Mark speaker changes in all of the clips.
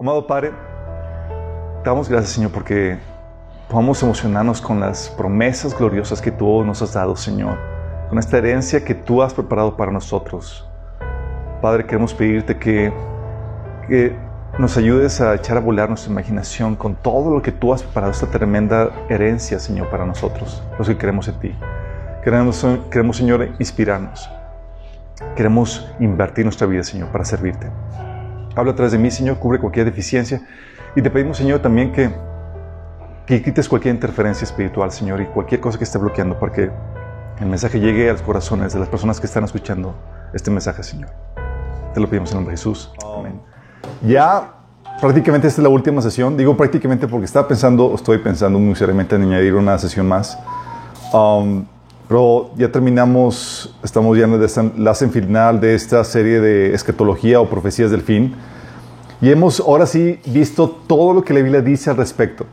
Speaker 1: Amado Padre, damos gracias, Señor, porque podamos emocionarnos con las promesas gloriosas que tú nos has dado, Señor, con esta herencia que tú has preparado para nosotros. Padre, queremos pedirte que, que nos ayudes a echar a volar nuestra imaginación con todo lo que tú has preparado, esta tremenda herencia, Señor, para nosotros, los que creemos en ti. Queremos, queremos Señor, inspirarnos. Queremos invertir nuestra vida, Señor, para servirte. Habla atrás de mí, Señor, cubre cualquier deficiencia. Y te pedimos, Señor, también que, que quites cualquier interferencia espiritual, Señor, y cualquier cosa que esté bloqueando para que el mensaje llegue a los corazones de las personas que están escuchando este mensaje, Señor. Te lo pedimos en nombre de Jesús. Amén. Ya prácticamente esta es la última sesión. Digo prácticamente porque estaba pensando, estoy pensando muy seriamente en añadir una sesión más. Um, pero ya terminamos, estamos ya en el enlace final de esta serie de escatología o profecías del fin. Y hemos ahora sí visto todo lo que la Biblia dice al respecto.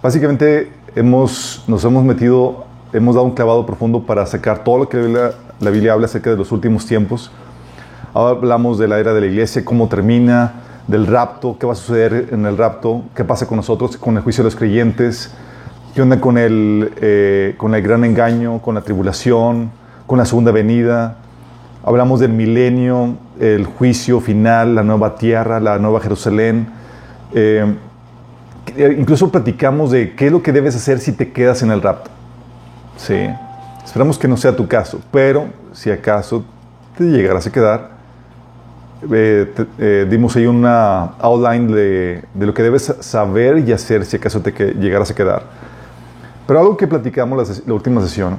Speaker 1: Básicamente hemos, nos hemos metido, hemos dado un clavado profundo para sacar todo lo que la Biblia, la Biblia habla acerca de los últimos tiempos. Ahora hablamos de la era de la iglesia, cómo termina, del rapto, qué va a suceder en el rapto, qué pasa con nosotros, con el juicio de los creyentes, ¿Qué onda con el, eh, con el gran engaño, con la tribulación, con la segunda venida? Hablamos del milenio, el juicio final, la nueva tierra, la nueva Jerusalén. Eh, incluso platicamos de qué es lo que debes hacer si te quedas en el rapto. Sí. Esperamos que no sea tu caso, pero si acaso te llegarás a quedar, eh, dimos ahí una outline de, de, lo que debes saber y hacer si acaso te llegarás a quedar. Pero algo que platicamos la, última sesión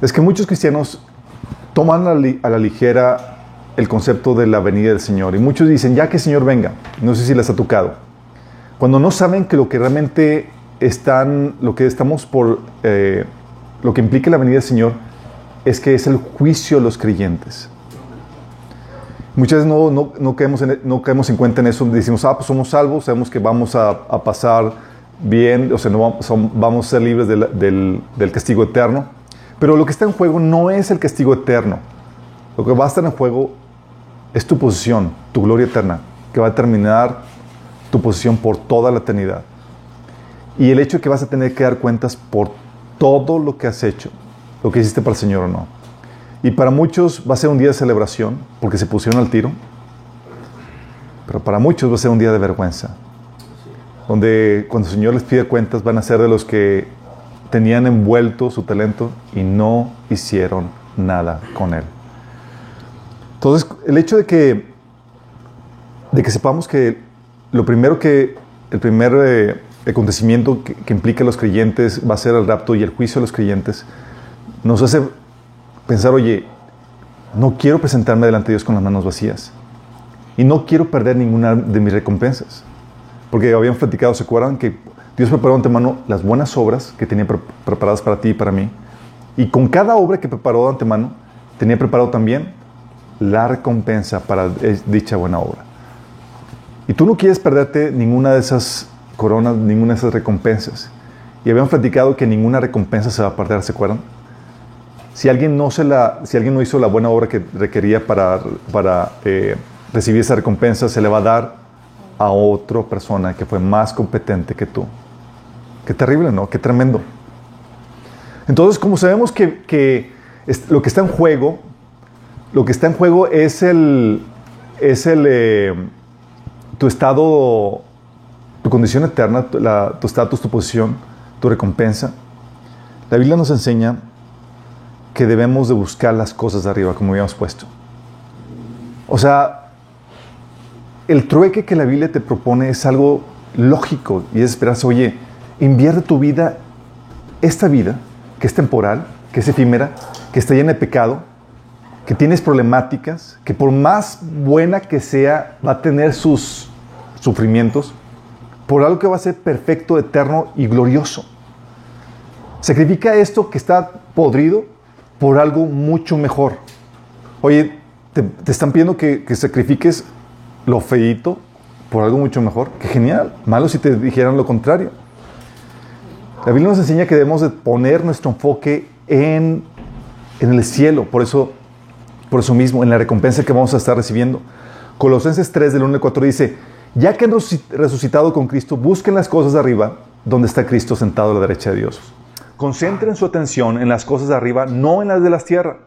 Speaker 1: es que muchos cristianos toman a la ligera el concepto de la venida del Señor. Y muchos dicen, ya que el Señor venga, no sé si les ha tocado. Cuando no saben que lo que realmente están, lo que estamos por, eh, lo que implica la venida del Señor es que es el juicio de los creyentes. Muchas veces no, no, no, caemos, en, no caemos en cuenta en eso, decimos, ah, pues somos salvos, sabemos que vamos a pasar bien, o sea, no vamos, a ser libres del, castigo eterno. Pero lo que está en juego no es el castigo eterno. Lo que va a estar en juego es tu posición, tu gloria eterna, que va a determinar tu posición por toda la eternidad. Y el hecho de que vas a tener que dar cuentas por todo lo que has hecho, lo que hiciste para el Señor o no. Y para muchos va a ser un día de celebración porque se pusieron al tiro, pero para muchos va a ser un día de vergüenza donde cuando el Señor les pide cuentas van a ser de los que tenían envuelto su talento y no hicieron nada con él. Entonces, el hecho de que, de que sepamos que lo primero que, el primer eh, acontecimiento que, que, implica a los creyentes va a ser el rapto y el juicio de los creyentes, nos hace pensar, oye, no quiero presentarme delante de Dios con las manos vacías y no quiero perder ninguna de mis recompensas. Porque habíamos platicado, ¿se acuerdan? Que Dios preparó de antemano las buenas obras que tenía preparadas para ti y para mí. Y con cada obra que preparó de antemano, tenía preparado también la recompensa para dicha buena obra. Y tú no quieres perderte ninguna de esas coronas, ninguna de esas recompensas. Y habíamos platicado que ninguna recompensa se va a perder, ¿se acuerdan? Si alguien no, se la, si alguien no hizo la buena obra que requería para, para eh, recibir esa recompensa, se le va a dar a otra persona que fue más competente que tú. Qué terrible, ¿no? Qué tremendo. Entonces, como sabemos que, lo que está en juego, lo que está en juego es el, es el, eh, tu estado, tu condición eterna, tu estatus, tu posición, tu recompensa. La Biblia nos enseña que debemos de buscar las cosas de arriba, como habíamos puesto. O sea, el trueque que la Biblia te propone es algo lógico y es esperarse, oye, invierte tu vida, esta vida, que es temporal, que es efímera, que está llena de pecado, que tienes problemáticas, que por más buena que sea, va a tener sus sufrimientos, por algo que va a ser perfecto, eterno y glorioso. Sacrifica esto que está podrido por algo mucho mejor. Oye, te, están pidiendo que sacrifiques lo feito por algo mucho mejor. Qué genial. Malo si te dijeran lo contrario. La Biblia nos enseña que debemos de poner nuestro enfoque en, en el cielo, por eso, por eso mismo, en la recompensa que vamos a estar recibiendo. Colosenses 3 del 1 al 4 dice, Ya que han resucitado con Cristo, busquen las cosas de arriba, donde está Cristo sentado a la derecha de Dios. Concentren su atención en las cosas de arriba, no en las de la tierra.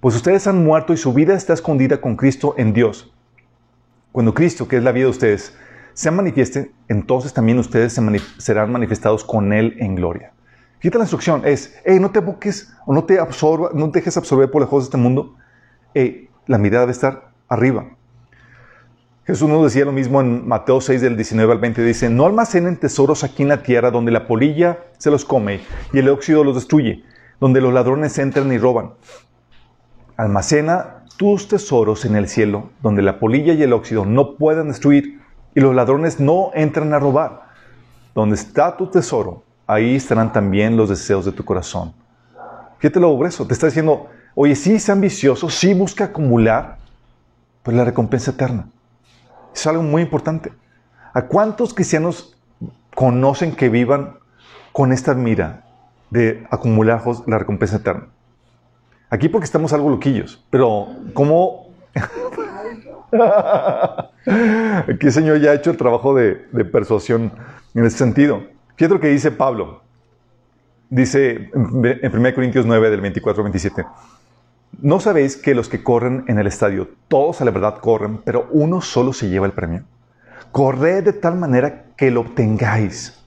Speaker 1: Pues ustedes han muerto y su vida está escondida con Cristo en Dios. Cuando Cristo, que es la vida de ustedes, se manifieste, entonces también ustedes serán manifestados con Él en gloria. Fíjate la instrucción, es, hey, no te busques o no te absorba, no te dejes absorber por lejos de este mundo. Hey, la mirada debe estar arriba. Jesús nos decía lo mismo en Mateo 6 del 19 al 20. Dice, no almacenen tesoros aquí en la tierra donde la polilla se los come y el óxido los destruye, donde los ladrones entran y roban. Almacena tus tesoros en el cielo, donde la polilla y el óxido no puedan destruir y los ladrones no entran a robar. Donde está tu tesoro, ahí estarán también los deseos de tu corazón. Fíjate lo grueso, te está diciendo, oye, sí, es ambicioso, sí busca acumular, pero la recompensa eterna. Es algo muy importante. ¿A cuántos cristianos conocen que vivan con esta mira de acumular la recompensa eterna? Aquí porque estamos algo loquillos, pero ¿cómo? Aquí el Señor ya ha hecho el trabajo de, persuasión en ese sentido. Fíjate lo que dice Pablo. Dice en 1 Corintios 9, del 24 al 27. ¿No sabéis que los que corren en el estadio, todos a la verdad corren, pero uno solo se lleva el premio? Corred de tal manera que lo obtengáis.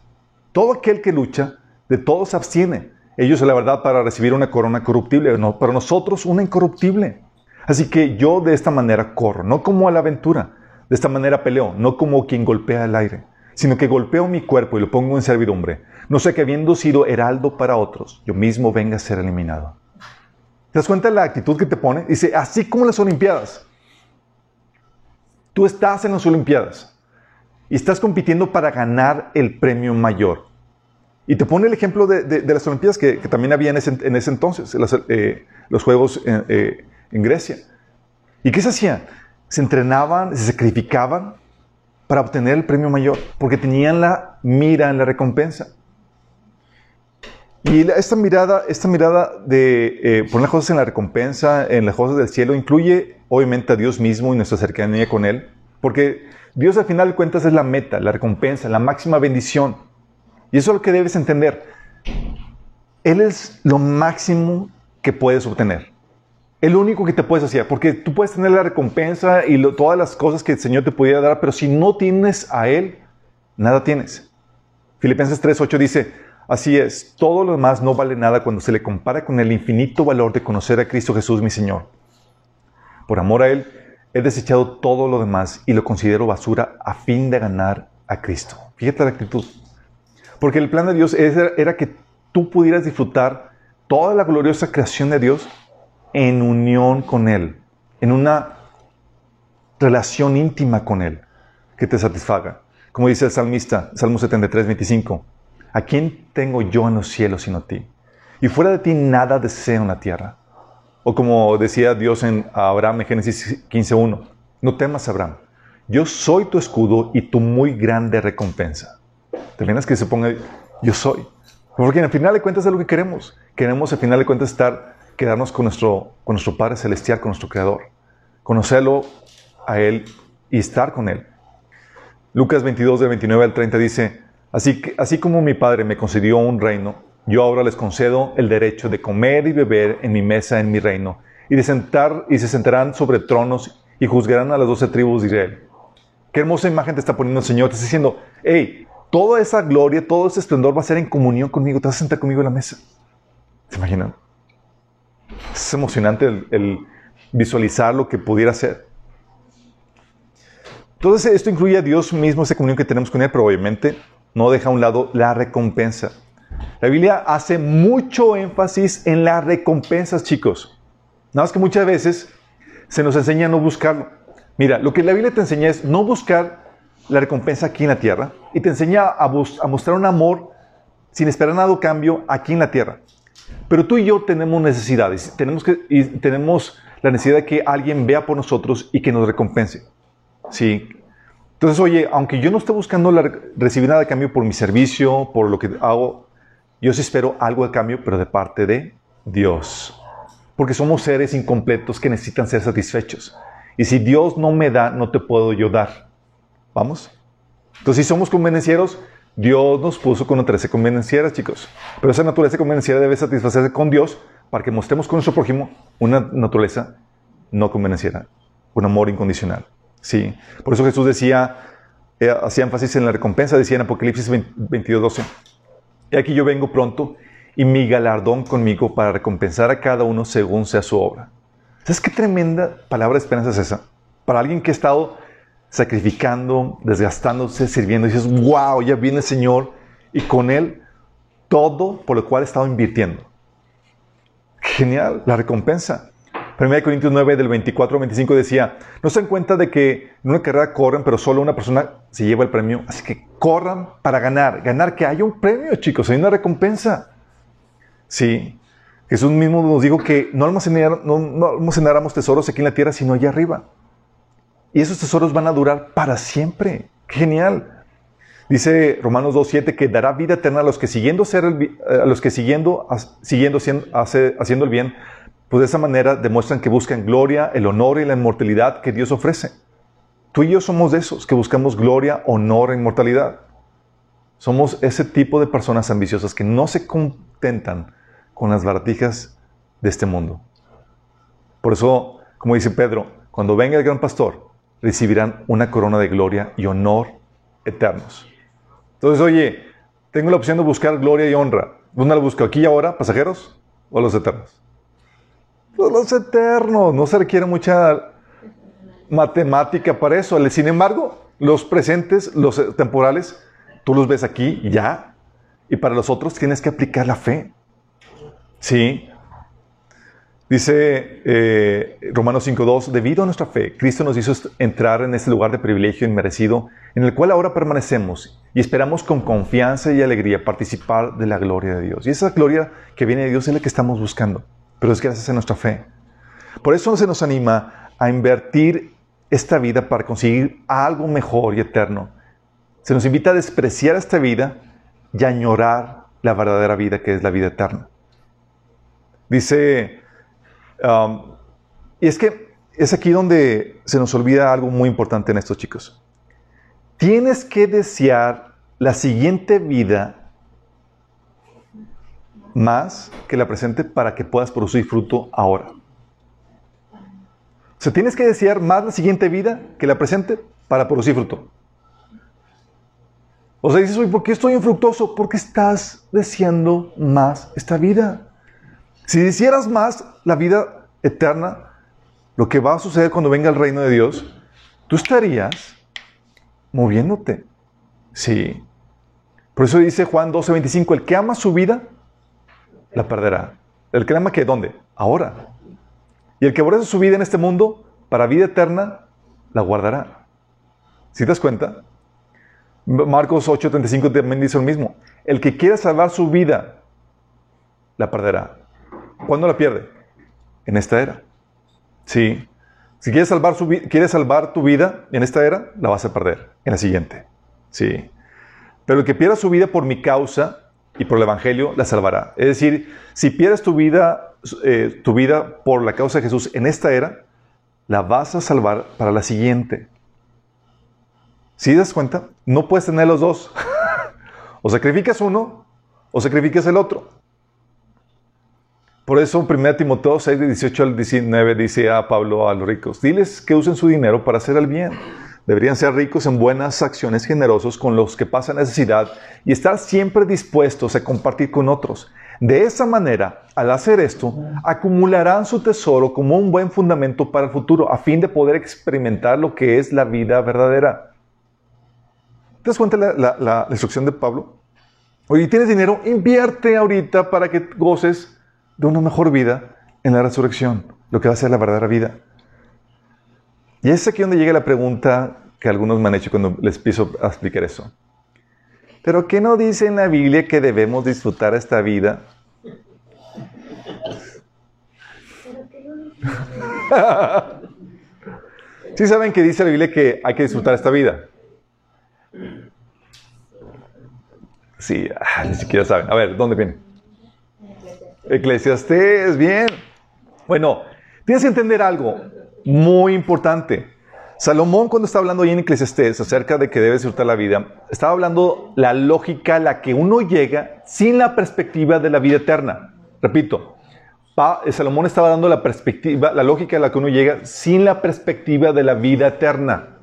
Speaker 1: Todo aquel que lucha, de todos abstiene. Ellos la verdad para recibir una corona corruptible, no, para nosotros una incorruptible. Así que yo de esta manera corro, no como a la aventura, de esta manera peleo, no como quien golpea el aire, sino que golpeo mi cuerpo y lo pongo en servidumbre, no sé que habiendo sido heraldo para otros, yo mismo venga a ser eliminado. ¿Te das cuenta de la actitud que te pone? Dice, así como las Olimpiadas. Tú estás en las Olimpiadas y estás compitiendo para ganar el premio mayor. Y te pone el ejemplo de, las Olimpiadas que, también había en ese, entonces, eh, los Juegos eh, eh, en Grecia. ¿Y qué se hacía? Se entrenaban, se sacrificaban para obtener el premio mayor, porque tenían la mira en la recompensa. Y esta mirada, esta mirada de poner las cosas en la recompensa, en las cosas del cielo, incluye obviamente a Dios mismo y nuestra cercanía con Él, porque Dios al final de cuentas es la meta, la recompensa, la máxima bendición. Y eso es lo que debes entender. Él es lo máximo que puedes obtener. El único que te puedes hacer, porque tú puedes tener la recompensa y todas las cosas que el Señor te pudiera dar, pero si no tienes a Él, nada tienes. Filipenses 3.8 dice, Así es, todo lo demás no vale nada cuando se le compara con el infinito valor de conocer a Cristo Jesús mi Señor. Por amor a Él, he desechado todo lo demás y lo considero basura a fin de ganar a Cristo. Fíjate la actitud. Porque el plan de Dios era, que tú pudieras disfrutar toda la gloriosa creación de Dios en unión con Él, en una relación íntima con Él que te satisfaga. Como dice el salmista, Salmo 73, 25. ¿A quién tengo yo en los cielos sino a ti? Y fuera de ti nada deseo en la tierra. O como decía Dios en Abraham en Génesis 15.1, no temas Abraham, yo soy tu escudo y tu muy grande recompensa. ¿Te imaginas que se ponga yo soy? Porque al final de cuentas es lo que queremos. Queremos al final de cuentas estar, quedarnos con nuestro, con nuestro Padre Celestial, con nuestro Creador. Conocerlo a Él y estar con Él. Lucas 22, del 29 al 30 dice, Así, que, así como mi Padre me concedió un reino, yo ahora les concedo el derecho de comer y beber en mi mesa en mi reino, y de sentar y se sentarán sobre tronos y juzgarán a las doce tribus de Israel. Qué hermosa imagen te está poniendo el Señor. Te está diciendo, hey, toda esa gloria, todo ese esplendor va a ser en comunión conmigo. Te vas a sentar conmigo en la mesa. ¿Se imaginan? Es emocionante el, visualizar lo que pudiera ser. Entonces, esto incluye a Dios mismo, esa comunión que tenemos con Él, pero obviamente no deja a un lado la recompensa. La Biblia hace mucho énfasis en las recompensas, chicos. Nada más que muchas veces se nos enseña a no buscarlo. Mira, lo que la Biblia te enseña es no buscar la recompensa aquí en la tierra y te enseña a, mostrar un amor sin esperar nada a cambio aquí en la tierra. Pero tú y yo tenemos necesidades, tenemos, que, y tenemos la necesidad de que alguien vea por nosotros y que nos recompense. Sí, entonces, oye, aunque yo no esté buscando recibir nada de cambio por mi servicio, por lo que hago, yo sí espero algo de cambio, pero de parte de Dios. Porque somos seres incompletos que necesitan ser satisfechos. Y si Dios no me da, no te puedo yo dar. ¿Vamos? Entonces, si somos convenencieros, Dios nos puso con naturaleza convenenciera, chicos. Pero esa naturaleza convenenciera debe satisfacerse con Dios para que mostremos con nuestro prójimo una naturaleza no convenenciera, un amor incondicional. Sí. Por eso Jesús decía, eh, hacía énfasis en la recompensa, decía en Apocalipsis 22, 12. Y aquí yo vengo pronto y mi galardón conmigo para recompensar a cada uno según sea su obra. ¿Sabes qué tremenda palabra de esperanza es esa? Para alguien que ha estado sacrificando, desgastándose, sirviendo, y dices, wow, ya viene el Señor y con Él todo por lo cual he estado invirtiendo. Genial, la recompensa. 1 Corintios 9, del 24 al 25 decía, no se dan cuenta de que en una carrera corren, pero solo una persona se lleva el premio, así que corran para ganar, ganar que haya un premio, chicos, hay una recompensa. Sí, Jesús mismo nos dijo que no, no almacenáramos tesoros aquí en la tierra, sino allá arriba. Y esos tesoros van a durar para siempre. Genial. Dice Romanos 2.7 que dará vida eterna a los que siguiendo, ser eh, a los que siguiendo, siguiendo haciendo el bien, pues de esa manera demuestran que buscan gloria, el honor y la inmortalidad que Dios ofrece. Tú y yo somos de esos que buscamos gloria, honor e inmortalidad. Somos ese tipo de personas ambiciosas que no se contentan con las baratijas de este mundo. Por eso, como dice Pedro, cuando venga el gran pastor, recibirán una corona de gloria y honor eternos. Entonces, oye, tengo la opción de buscar gloria y honra. ¿Dónde la busco? ¿Aquí y ahora, pasajeros? ¿O los eternos? Pues los eternos. No se requiere mucha matemática para eso. Sin embargo, los presentes, los temporales, tú los ves aquí ya. Y para los otros tienes que aplicar la fe. Sí. Dice eh, Romanos 5.2, debido a nuestra fe, Cristo nos hizo entrar en este lugar de privilegio inmerecido, en el cual ahora permanecemos y esperamos con confianza y alegría participar de la gloria de Dios. Y esa gloria que viene de Dios es la que estamos buscando, pero es gracias a nuestra fe. Por eso se nos anima a invertir esta vida para conseguir algo mejor y eterno. Se nos invita a despreciar esta vida y a añorar la verdadera vida que es la vida eterna. Dice Y es que es aquí donde se nos olvida algo muy importante en estos chicos. Tienes que desear la siguiente vida más que la presente para que puedas producir fruto ahora. O sea, tienes que desear más la siguiente vida que la presente para producir fruto. O sea, dices, ¿por qué estoy infructuoso? Porque estás deseando más esta vida. Si hicieras más la vida eterna, lo que va a suceder cuando venga el reino de Dios, tú estarías moviéndote. Sí. Por eso dice Juan 12:25, el que ama su vida, la perderá. El que ama que dónde? Ahora. Y el que aborrece su vida en este mundo, para vida eterna, la guardará. ¿Sí te das cuenta? Marcos 8:35 también dice lo mismo. El que quiera salvar su vida, la perderá. ¿Cuándo la pierde? En esta era. Sí. Si quieres salvar, su, salvar tu vida en esta era, la vas a perder en la siguiente. Sí. Pero el que pierda su vida por mi causa y por el Evangelio, la salvará. Es decir, si pierdes tu vida, eh, tu vida por la causa de Jesús en esta era, la vas a salvar para la siguiente. ¿Sí das cuenta? No puedes tener los dos. o sacrificas uno o sacrificas el otro. Por eso 1 Timoteo 6, 18 al 19 dice a Pablo a los ricos, diles que usen su dinero para hacer el bien. Deberían ser ricos en buenas acciones, generosos con los que pasan necesidad y estar siempre dispuestos a compartir con otros. De esa manera, al hacer esto, acumularán su tesoro como un buen fundamento para el futuro, a fin de poder experimentar lo que es la vida verdadera. ¿Te das cuenta la, la, la instrucción de Pablo? Oye, ¿tienes dinero? Invierte ahorita para que goces de una mejor vida en la resurrección, lo que va a ser la verdadera vida. Y es aquí donde llega la pregunta que algunos me han hecho cuando les empiezo a explicar eso. ¿Pero qué no dice en la Biblia que debemos disfrutar esta vida? ¿Sí saben que dice la Biblia que hay que disfrutar esta vida? Sí, ah, ni siquiera saben. A ver, ¿dónde viene? Eclesiastés, bien. Bueno, tienes que entender algo muy importante. Salomón cuando está hablando ahí en Eclesiastés acerca de que debe disfrutar la vida, estaba hablando la lógica a la que uno llega sin la perspectiva de la vida eterna. Repito, Salomón estaba dando la perspectiva, la lógica a la que uno llega sin la perspectiva de la vida eterna.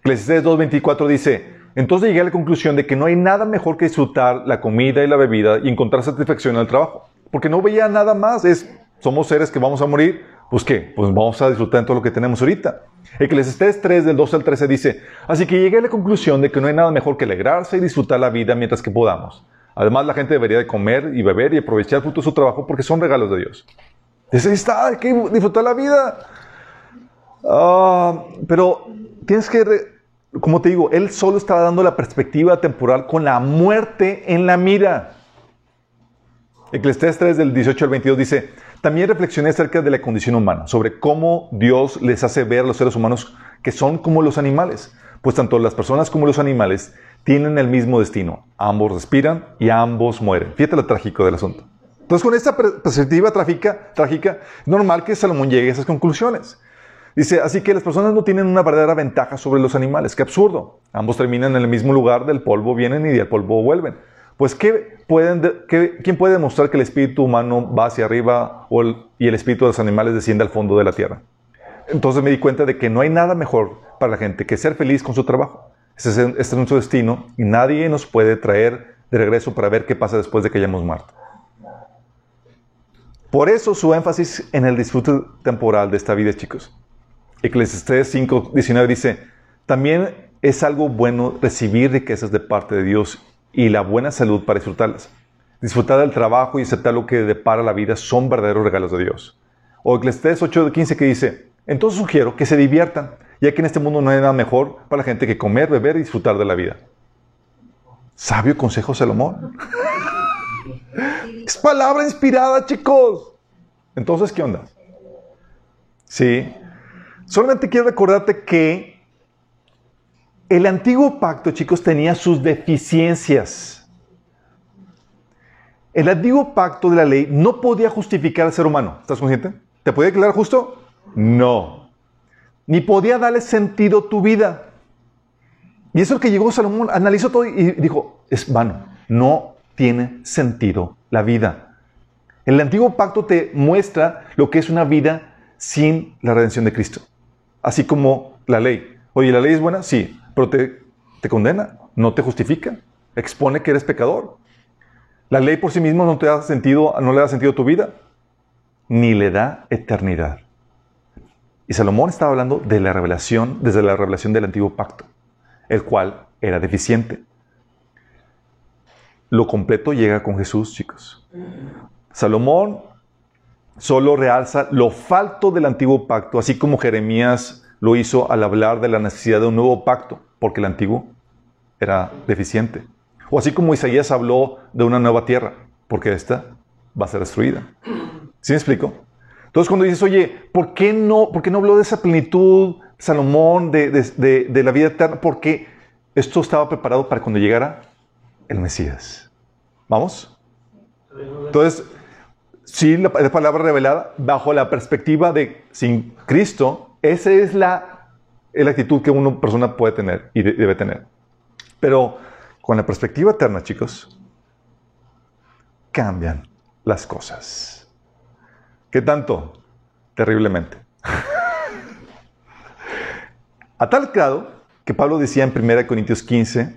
Speaker 1: Eclesiastés 2.24 dice, entonces llegué a la conclusión de que no hay nada mejor que disfrutar la comida y la bebida y encontrar satisfacción en el trabajo. Porque no veía nada más, es, somos seres que vamos a morir, pues qué, pues vamos a disfrutar de todo lo que tenemos ahorita. Eclesiastés 3 del 12 al 13 dice, así que llegué a la conclusión de que no hay nada mejor que alegrarse y disfrutar la vida mientras que podamos. Además, la gente debería de comer y beber y aprovechar fruto de su trabajo porque son regalos de Dios. Dice, está, hay que disfrutar la vida. Ah, pero tienes que, como te digo, él solo estaba dando la perspectiva temporal con la muerte en la mira. Eclesiastés 3 del 18 al 22 dice, también reflexioné acerca de la condición humana, sobre cómo Dios les hace ver a los seres humanos que son como los animales, pues tanto las personas como los animales tienen el mismo destino. Ambos respiran y ambos mueren. Fíjate lo trágico del asunto. Entonces, con esta perspectiva trágica, normal que Salomón llegue a esas conclusiones. Dice, así que las personas no tienen una verdadera ventaja sobre los animales. Qué absurdo. Ambos terminan en el mismo lugar, del polvo vienen y del polvo vuelven. Pues, ¿qué pueden ¿quién puede demostrar que el espíritu humano va hacia arriba y el espíritu de los animales desciende al fondo de la tierra? Entonces me di cuenta de que no hay nada mejor para la gente que ser feliz con su trabajo. Este es, nuestro destino y nadie nos puede traer de regreso para ver qué pasa después de que hayamos muerto. Por eso su énfasis en el disfrute temporal de esta vida, chicos. Eclesiastés 5, 19 dice, también es algo bueno recibir riquezas de parte de Dios y la buena salud para disfrutarlas. Disfrutar del trabajo y aceptar lo que depara la vida son verdaderos regalos de Dios. O Eclesiastés 8, 15 que dice, entonces sugiero que se diviertan ya que en este mundo no hay nada mejor para la gente que comer, beber y disfrutar de la vida. Sabio consejo Salomón. es palabra inspirada, chicos. Entonces, ¿qué onda? Sí. Solamente quiero recordarte que el antiguo pacto, chicos, tenía sus deficiencias. El antiguo pacto de la ley no podía justificar al ser humano. ¿Estás consciente? ¿Te podía declarar justo? No ni podía darle sentido a tu vida. Y eso es lo que llegó Salomón, analizó todo y dijo, es vano, no tiene sentido la vida. El antiguo pacto te muestra lo que es una vida sin la redención de Cristo, así como la ley. Oye, ¿la ley es buena? Sí, pero te, condena, no te justifica, expone que eres pecador. La ley por sí misma no te da sentido, no le da sentido a tu vida, ni le da eternidad. Y Salomón estaba hablando de la revelación, desde la revelación del antiguo pacto, el cual era deficiente. Lo completo llega con Jesús, chicos. Salomón solo realza lo falto del antiguo pacto, así como Jeremías lo hizo al hablar de la necesidad de un nuevo pacto, porque el antiguo era deficiente. O así como Isaías habló de una nueva tierra, porque esta va a ser destruida. ¿Sí me explico? Entonces, cuando dices, oye, ¿por qué no, por qué no habló de esa plenitud, Salomón, de, la vida eterna? Porque esto estaba preparado para cuando llegara el Mesías. ¿Vamos? Entonces, sí, la, palabra revelada, bajo la perspectiva de sin Cristo, esa es la, la actitud que una persona puede tener y debe tener. Pero con la perspectiva eterna, chicos, cambian las cosas. ¿Qué tanto? Terriblemente. A tal grado que Pablo decía en 1 Corintios 15,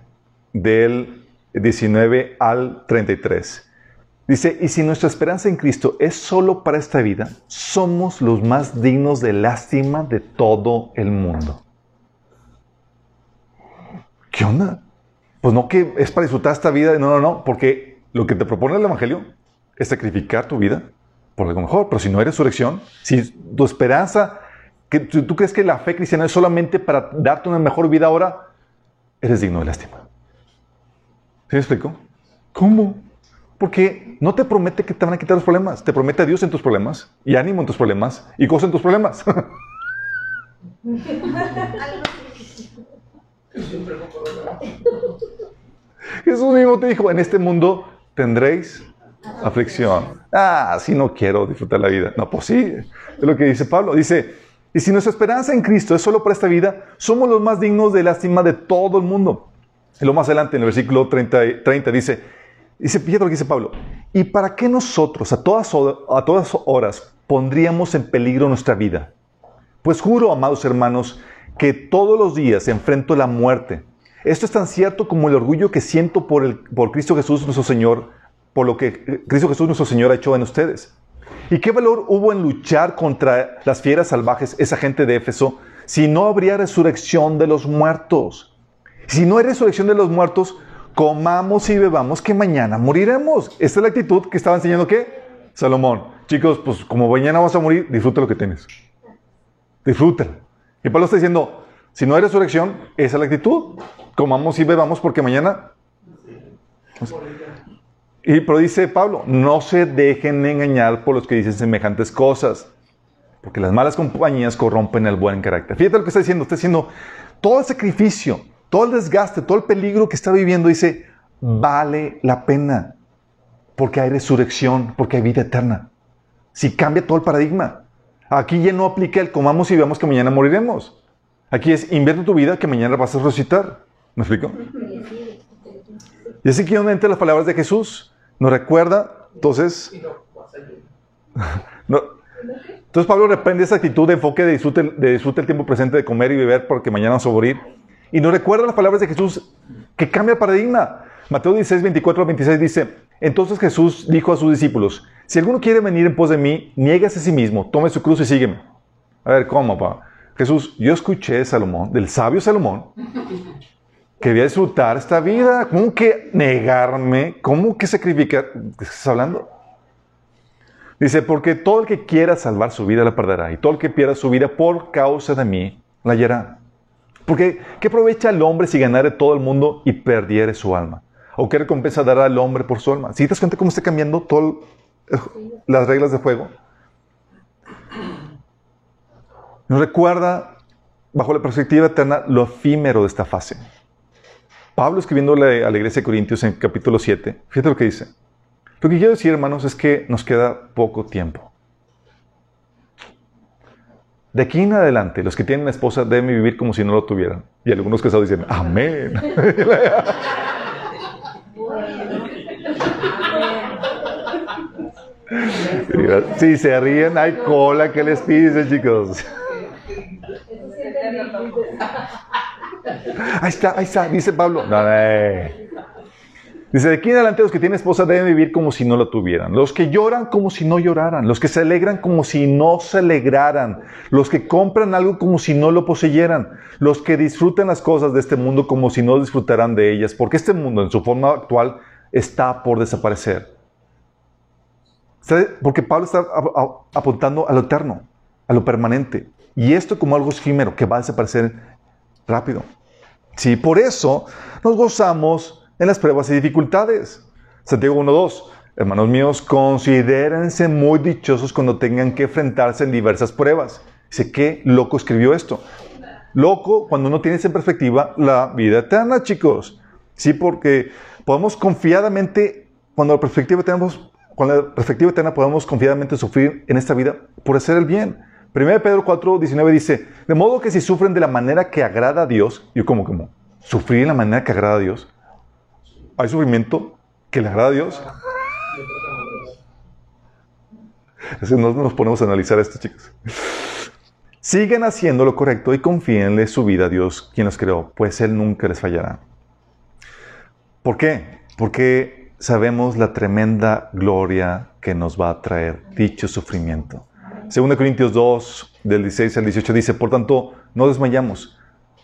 Speaker 1: del 19 al 33, dice, y si nuestra esperanza en Cristo es solo para esta vida, somos los más dignos de lástima de todo el mundo. ¿Qué onda? Pues no que es para disfrutar esta vida, no, no, no, porque lo que te propone el Evangelio es sacrificar tu vida por algo mejor. Pero si no hay resurrección, si tu esperanza, que tú crees que la fe cristiana es solamente para darte una mejor vida ahora, eres digno de lástima. ¿Sí me explico? ¿Cómo? Porque no te promete que te van a quitar los problemas, te promete a Dios en tus problemas, y ánimo en tus problemas, y gozo en tus problemas. Jesús mismo te dijo, en este mundo tendréis aflicción. Ah, si no quiero disfrutar la vida. No, pues sí, es lo que dice Pablo. Dice, Y si nuestra esperanza en Cristo es solo para esta vida, somos los más dignos de lástima de todo el mundo. Y lo más adelante, en el versículo 30, 30 dice, dice, fíjate lo que dice Pablo, ¿y para qué nosotros a todas, a todas horas pondríamos en peligro nuestra vida? Pues juro, amados hermanos, que todos los días enfrento la muerte. Esto es tan cierto como el orgullo que siento por, el, por Cristo Jesús nuestro Señor, por lo que Cristo Jesús nuestro Señor ha hecho en ustedes. ¿Y qué valor hubo en luchar contra las fieras salvajes, esa gente de Éfeso, si no habría resurrección de los muertos? Si no hay resurrección de los muertos, comamos y bebamos que mañana moriremos. Esta es la actitud que estaba enseñando qué? Salomón. Chicos, pues como mañana vas a morir, disfruta lo que tienes. Disfrútalo. Y Pablo está diciendo, si no hay resurrección, esa es la actitud. Comamos y bebamos porque mañana... Y pero dice Pablo, no se dejen engañar por los que dicen semejantes cosas, porque las malas compañías corrompen el buen carácter. Fíjate lo que está diciendo, está diciendo, todo el sacrificio, todo el desgaste, todo el peligro que está viviendo, dice, vale la pena, porque hay resurrección, porque hay vida eterna. Si cambia todo el paradigma. Aquí ya no aplica el comamos y veamos que mañana moriremos. Aquí es invierte tu vida que mañana vas a resucitar. ¿Me explico? Y así que donde entra las palabras de Jesús. Nos recuerda, entonces. entonces Pablo reprende esa actitud de enfoque de disfrute, de el tiempo presente de comer y beber porque mañana vamos a morir. Y nos recuerda las palabras de Jesús que cambia el paradigma. Mateo 16, 24 26 dice: Entonces Jesús dijo a sus discípulos: Si alguno quiere venir en pos de mí, niégase a sí mismo, tome su cruz y sígueme. A ver, ¿cómo, papá? Jesús, yo escuché de Salomón, del sabio Salomón, que debía disfrutar esta vida. ¿Cómo que negarme? ¿Cómo que sacrificar? ¿De qué estás hablando? Dice, porque todo el que quiera salvar su vida la perderá, y todo el que pierda su vida por causa de mí la hallará. Porque, ¿qué aprovecha el hombre si ganare todo el mundo y perdiere su alma? ¿O qué recompensa dará al hombre por su alma? ¿Sí te das cuenta cómo está cambiando todas las reglas de juego? Nos recuerda, bajo la perspectiva eterna, lo efímero de esta fase. Pablo escribiéndole a la iglesia de Corintios en capítulo 7, fíjate lo que dice. Lo que quiero decir, hermanos, es que nos queda poco tiempo. De aquí en adelante, los que tienen esposa deben vivir como si no lo tuvieran. Y algunos casados dicen, amén. si se ríen, hay cola que les pise, chicos. Ahí está, ahí está, dice Pablo. Dice, de aquí en adelante los que tienen esposa deben vivir como si no lo tuvieran. Los que lloran como si no lloraran. Los que se alegran como si no se alegraran. Los que compran algo como si no lo poseyeran. Los que disfrutan las cosas de este mundo como si no disfrutaran de ellas. Porque este mundo en su forma actual está por desaparecer. Porque Pablo está apuntando a lo eterno, a lo permanente. Y esto como algo efímero que va a desaparecer rápido. Sí, por eso nos gozamos en las pruebas y dificultades. Santiago 1.2. Hermanos míos, considérense muy dichosos cuando tengan que enfrentarse en diversas pruebas. Dice, ¿qué loco escribió esto? Loco cuando uno tiene en perspectiva la vida eterna, chicos. Sí, porque podemos confiadamente, cuando la perspectiva tenemos, con la perspectiva eterna podemos confiadamente sufrir en esta vida por hacer el bien. 1 Pedro 4, 19 dice, de modo que si sufren de la manera que agrada a Dios, yo como, como, sufrir de la manera que agrada a Dios, ¿hay sufrimiento que le agrada a Dios? Así no nos ponemos a analizar esto, chicos. Siguen haciendo lo correcto y confíenle su vida a Dios, quien los creó, pues Él nunca les fallará. ¿Por qué? Porque sabemos la tremenda gloria que nos va a traer dicho sufrimiento. 2 Corintios 2, del 16 al 18 dice, por tanto, no desmayamos.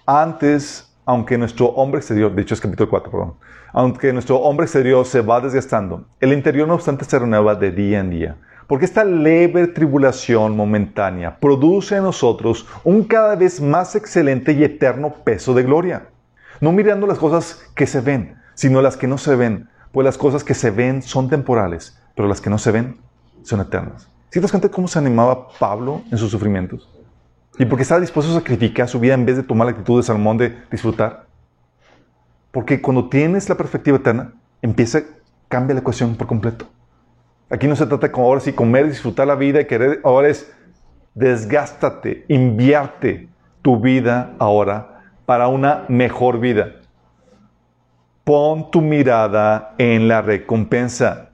Speaker 1: Antes, aunque nuestro hombre exterior, de hecho es capítulo 4, perdón, aunque nuestro hombre exterior se va desgastando, el interior no obstante se renueva de día en día. Porque esta leve tribulación momentánea produce en nosotros un cada vez más excelente y eterno peso de gloria. No mirando las cosas que se ven, sino las que no se ven, pues las cosas que se ven son temporales, pero las que no se ven son eternas. ¿Sí te das cuenta cómo se animaba Pablo en sus sufrimientos? Y porque estaba dispuesto a sacrificar su vida en vez de tomar la actitud de Salmón de disfrutar. Porque cuando tienes la perspectiva eterna, empieza, cambia la ecuación por completo. Aquí no se trata como ahora sí comer, disfrutar la vida y querer, ahora es desgástate, invierte tu vida ahora para una mejor vida. Pon tu mirada en la recompensa.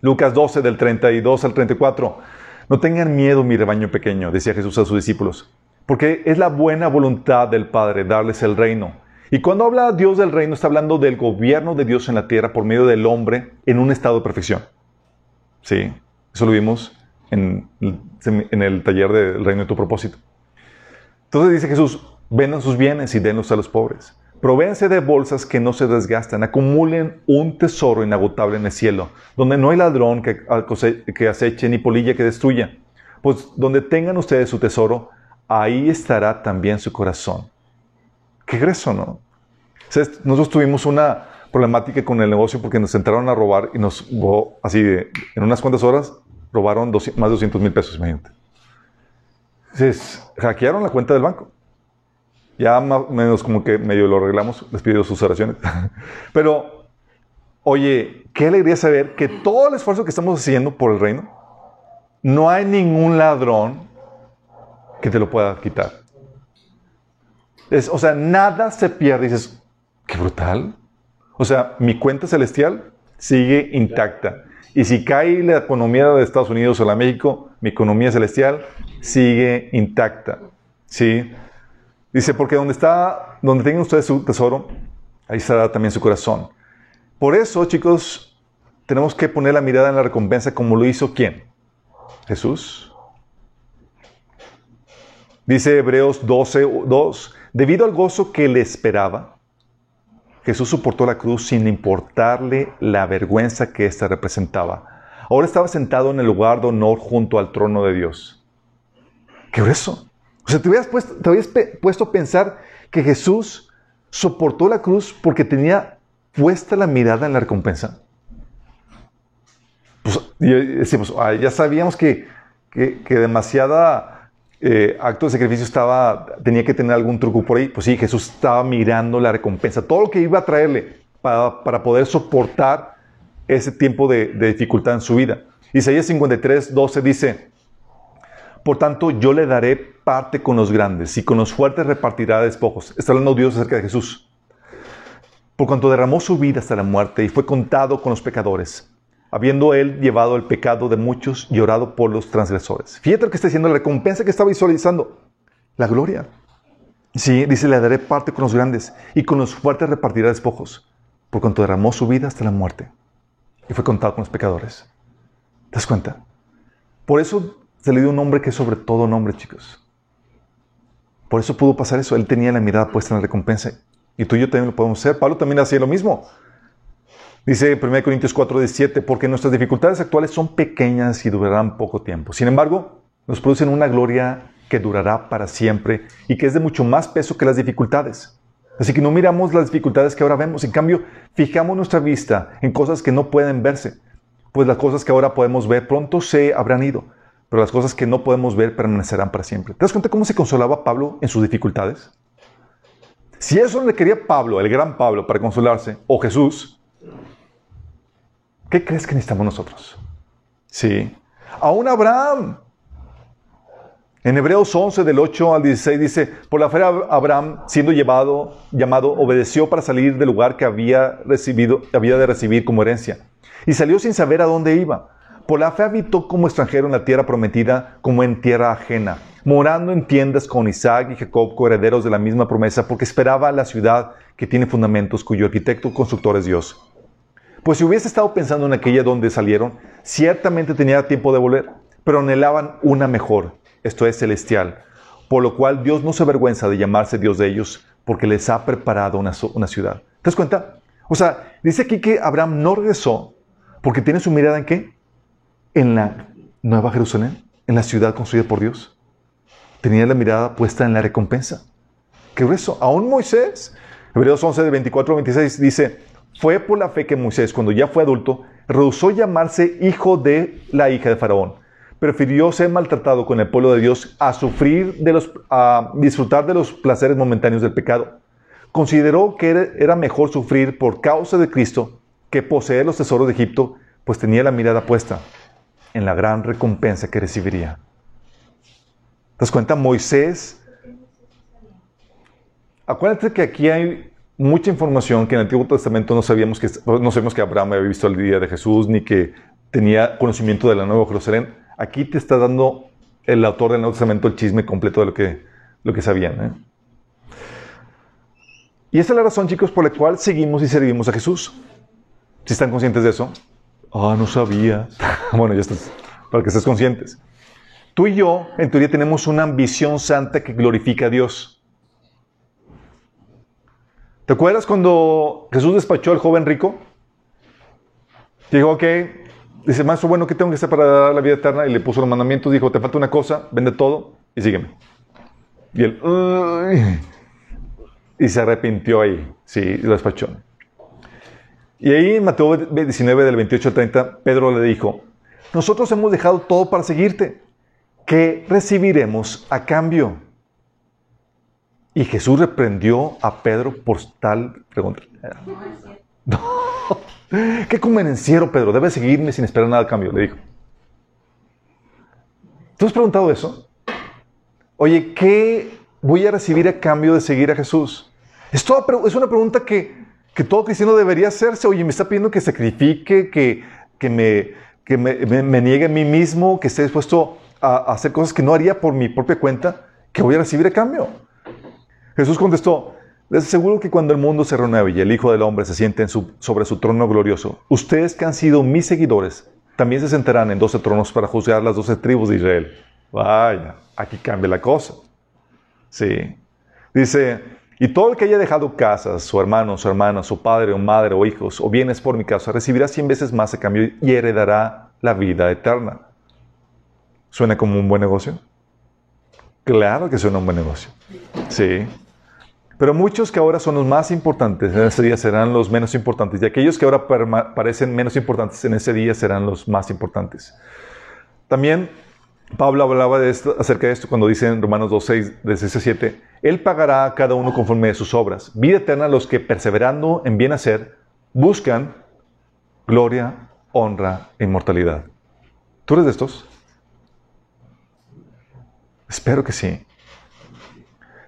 Speaker 1: Lucas 12 del 32 al 34. No tengan miedo, mi rebaño pequeño, decía Jesús a sus discípulos, porque es la buena voluntad del Padre darles el reino. Y cuando habla Dios del reino, está hablando del gobierno de Dios en la tierra por medio del hombre en un estado de perfección. Sí, eso lo vimos en, el taller del reino de tu propósito. Entonces dice Jesús, vendan sus bienes y denlos a los pobres. Provéanse de bolsas que no se desgastan, acumulen un tesoro inagotable en el cielo, donde no hay ladrón que, aceche ni polilla que destruya. Pues donde tengan ustedes su tesoro, ahí estará también su corazón. Qué grueso, ¿no? nosotros tuvimos una problemática con el negocio porque nos entraron a robar y nos, así, en unas cuantas horas, robaron más de 200 mil pesos, imagínate. Entonces, hackearon la cuenta del banco. Ya más menos como que medio lo arreglamos, les pido sus oraciones. Pero, oye, qué alegría saber que todo el esfuerzo que estamos haciendo por el reino, no hay ningún ladrón que te lo pueda quitar. Es, o sea, nada se pierde. dices, qué brutal. O sea, mi cuenta celestial sigue intacta. Y si cae la economía de Estados Unidos o la México, mi economía celestial sigue intacta. ¿Sí? Dice, porque donde está, donde tengan ustedes su tesoro, ahí estará también su corazón. Por eso, chicos, tenemos que poner la mirada en la recompensa como lo hizo quién? Jesús. Dice Hebreos 12, 2, debido al gozo que le esperaba, Jesús soportó la cruz sin importarle la vergüenza que ésta representaba. Ahora estaba sentado en el lugar de honor junto al trono de Dios. ¿Qué eso? O sea, te habías, puesto, te puesto a pensar que Jesús soportó la cruz porque tenía puesta la mirada en la recompensa. Pues decimos, ya sabíamos que, que, que demasiada eh, acto de sacrificio estaba, tenía que tener algún truco por ahí. Pues sí, Jesús estaba mirando la recompensa, todo lo que iba a traerle para, para poder soportar ese tiempo de, de, dificultad en su vida. Isaías 53, 12 dice, por tanto yo le daré parte con los grandes y con los fuertes repartirá despojos. Está hablando Dios acerca de Jesús. Por cuanto derramó su vida hasta la muerte y fue contado con los pecadores habiendo él llevado el pecado de muchos y orado por los transgresores. Fíjate lo que está diciendo, la recompensa que está visualizando, la gloria. Sí, dice, le daré parte con los grandes y con los fuertes repartirá despojos, por cuanto derramó su vida hasta la muerte y fue contado con los pecadores. ¿Te das cuenta? Por eso se le dio un nombre que es sobre todo nombre, chicos. Por eso pudo pasar eso. Él tenía la mirada puesta en la recompensa. Y tú y yo también lo podemos hacer. Pablo también hacía lo mismo. Dice 1 Corintios 4, 17, porque nuestras dificultades actuales son pequeñas y durarán poco tiempo. Sin embargo, nos producen una gloria que durará para siempre y que es de mucho más peso que las dificultades. Así que no miramos las dificultades que ahora vemos, en cambio, fijamos nuestra vista en cosas que no pueden verse, pues las cosas que ahora podemos ver pronto se habrán ido, pero las cosas que no podemos ver permanecerán para siempre. ¿Te das cuenta cómo se consolaba Pablo en sus dificultades? Si eso le quería Pablo, el gran Pablo, para consolarse, o Jesús, ¿Qué crees que necesitamos nosotros? Sí. Aún Abraham. En Hebreos 11, del 8 al 16, dice, por la fe Abraham, siendo llevado, llamado, obedeció para salir del lugar que había, recibido, había de recibir como herencia. Y salió sin saber a dónde iba. Por la fe habitó como extranjero en la tierra prometida, como en tierra ajena, morando en tiendas con Isaac y Jacob, coherederos de la misma promesa, porque esperaba la ciudad que tiene fundamentos, cuyo arquitecto constructor es Dios. Pues si hubiese estado pensando en aquella donde salieron, ciertamente tenía tiempo de volver, pero anhelaban una mejor, esto es celestial, por lo cual Dios no se avergüenza de llamarse Dios de ellos, porque les ha preparado una, una ciudad. ¿Te das cuenta? O sea, dice aquí que Abraham no regresó porque tiene su mirada en qué? En la Nueva Jerusalén, en la ciudad construida por Dios. Tenía la mirada puesta en la recompensa. ¿Qué eso? Aún Moisés, Hebreos 11, de 24 a 26, dice, fue por la fe que Moisés, cuando ya fue adulto, rehusó llamarse hijo de la hija de Faraón. Prefirió ser maltratado con el pueblo de Dios a sufrir de los, a disfrutar de los placeres momentáneos del pecado. Consideró que era mejor sufrir por causa de Cristo que poseer los tesoros de Egipto, pues tenía la mirada puesta en la gran recompensa que recibiría. das cuenta? Moisés. Acuérdate que aquí hay mucha información que en el Antiguo Testamento no sabíamos que, no sabemos que Abraham había visto el día de Jesús, ni que tenía conocimiento de la Nueva Jerusalén. Aquí te está dando el autor del Nuevo Testamento el chisme completo de lo que, lo que sabían. ¿eh? Y esa es la razón, chicos, por la cual seguimos y servimos a Jesús. Si están conscientes de eso. Ah, no sabía. bueno, ya estás, para que estés conscientes. Tú y yo, en teoría, tenemos una ambición santa que glorifica a Dios. ¿Te acuerdas cuando Jesús despachó al joven rico? Dijo, ok, dice, maestro, bueno, ¿qué tengo que hacer para dar la vida eterna? Y le puso los mandamientos, dijo, te falta una cosa, vende todo y sígueme. Y él, y se arrepintió ahí, sí, lo despachó. Y ahí en Mateo 19, del 28 al 30, Pedro le dijo, nosotros hemos dejado todo para seguirte. ¿Qué recibiremos a cambio? Y Jesús reprendió a Pedro por tal pregunta. No, ¿Qué convenenciero, Pedro? Debe seguirme sin esperar nada a cambio, le dijo. ¿Tú has preguntado eso? Oye, ¿qué voy a recibir a cambio de seguir a Jesús? Es, es una pregunta que que todo cristiano debería hacerse. Oye, me está pidiendo que sacrifique, que, que, me, que me, niegue a mí mismo, que esté dispuesto a, hacer cosas que no haría por mi propia cuenta, que voy a recibir a cambio. Jesús contestó, les aseguro que cuando el mundo se renueve y el Hijo del Hombre se siente en su, sobre su trono glorioso, ustedes que han sido mis seguidores, también se sentarán en doce tronos para juzgar las doce tribus de Israel. Vaya, aquí cambia la cosa. Sí. Dice, y todo el que haya dejado casas, su hermano, su hermana, su padre o madre o hijos, o bienes por mi causa, recibirá cien veces más a cambio y heredará la vida eterna. ¿Suena como un buen negocio? Claro que suena un buen negocio. Sí. Pero muchos que ahora son los más importantes en ese día serán los menos importantes. Y aquellos que ahora parecen menos importantes en ese día serán los más importantes. También Pablo hablaba de esto, acerca de esto cuando dice en Romanos 2.6, de 6 7, Él pagará a cada uno conforme a sus obras. Vida eterna a los que perseverando en bien hacer, buscan gloria, honra e inmortalidad. ¿Tú eres de estos? Espero que sí.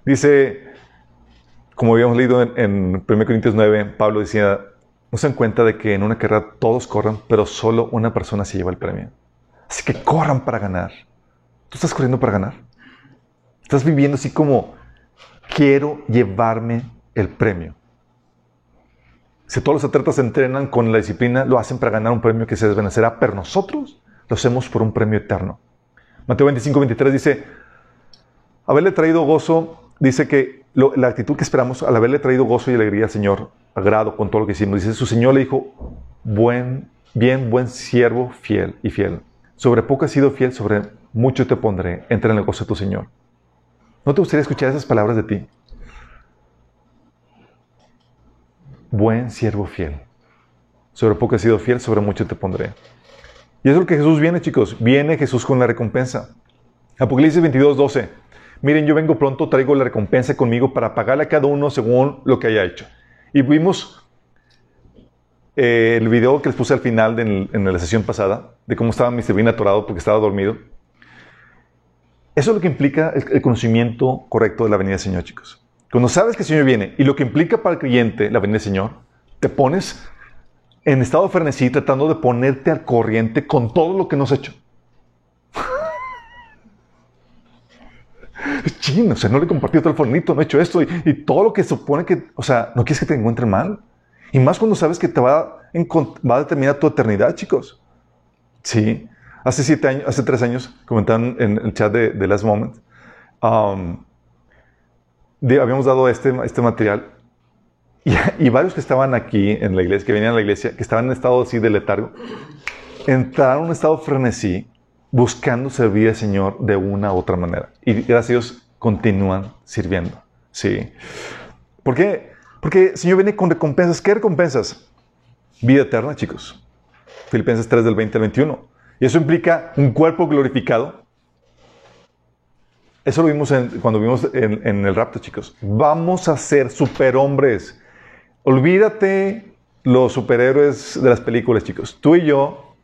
Speaker 1: Dice, como habíamos leído en, en 1 Corintios 9, Pablo decía, no se dan cuenta de que en una carrera todos corran, pero solo una persona se lleva el premio. Así que corran para ganar. ¿Tú estás corriendo para ganar? Estás viviendo así como, quiero llevarme el premio. Si todos los atletas se entrenan con la disciplina, lo hacen para ganar un premio que se desvanecerá, pero nosotros lo hacemos por un premio eterno. Mateo 25, 23 dice, haberle traído gozo, dice que la actitud que esperamos al haberle traído gozo y alegría al Señor, agrado con todo lo que hicimos, dice, su Señor le dijo, buen, bien, buen siervo, fiel y fiel. Sobre poco has sido fiel, sobre mucho te pondré, entra en el gozo de tu Señor. ¿No te gustaría escuchar esas palabras de ti? Buen siervo fiel. Sobre poco he sido fiel, sobre mucho te pondré. Y eso es lo que Jesús viene, chicos. Viene Jesús con la recompensa. Apocalipsis 22, 12. Miren, yo vengo pronto, traigo la recompensa conmigo para pagarle a cada uno según lo que haya hecho. Y vimos eh, el video que les puse al final de, en la sesión pasada, de cómo estaba mi bien atorado porque estaba dormido. Eso es lo que implica el, conocimiento correcto de la venida del Señor, chicos. Cuando sabes que el Señor viene y lo que implica para el creyente la venida del Señor, te pones en estado de frenesí tratando de ponerte al corriente con todo lo que no has hecho. Chin, o sea, no le he compartido el fornito, no he hecho esto y, todo lo que supone que, o sea, no quieres que te encuentren mal. Y más cuando sabes que te va a, va a determinar tu eternidad, chicos. Sí. Hace siete años, hace tres años, comentaban en el chat de, de Last Moment, um, habíamos dado este, este material y, varios que estaban aquí en la iglesia, que venían a la iglesia, que estaban en estado así de letargo, entraron en un estado frenesí buscando servir al Señor de una u otra manera. Y gracias a Dios continúan sirviendo. Sí. ¿Por qué? Porque el Señor viene con recompensas. ¿Qué recompensas? Vida eterna, chicos. Filipenses 3 del 20 al 21. Y eso implica un cuerpo glorificado. Eso lo vimos cuando vimos en, el rapto, chicos. Vamos a ser superhombres. Olvídate los superhéroes de las películas, chicos. Tú y yo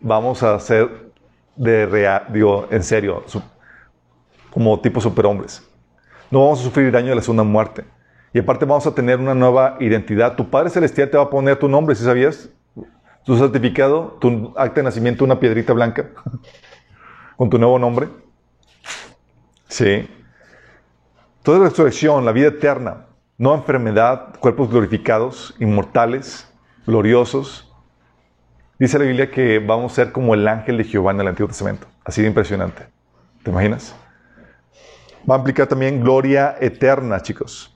Speaker 1: vamos a ser de real, digo, en serio, como tipo superhombres. No vamos a sufrir daño de la segunda muerte. Y aparte vamos a tener una nueva identidad. Tu Padre Celestial te va a poner tu nombre, si sabías? Tu certificado, tu acta de nacimiento, una piedrita blanca con tu nuevo nombre. Sí. Toda resurrección, la vida eterna, no enfermedad, cuerpos glorificados, inmortales, gloriosos. Dice la Biblia que vamos a ser como el ángel de Jehová en el Antiguo Testamento. Así de impresionante. ¿Te imaginas? Va a implicar también gloria eterna, chicos.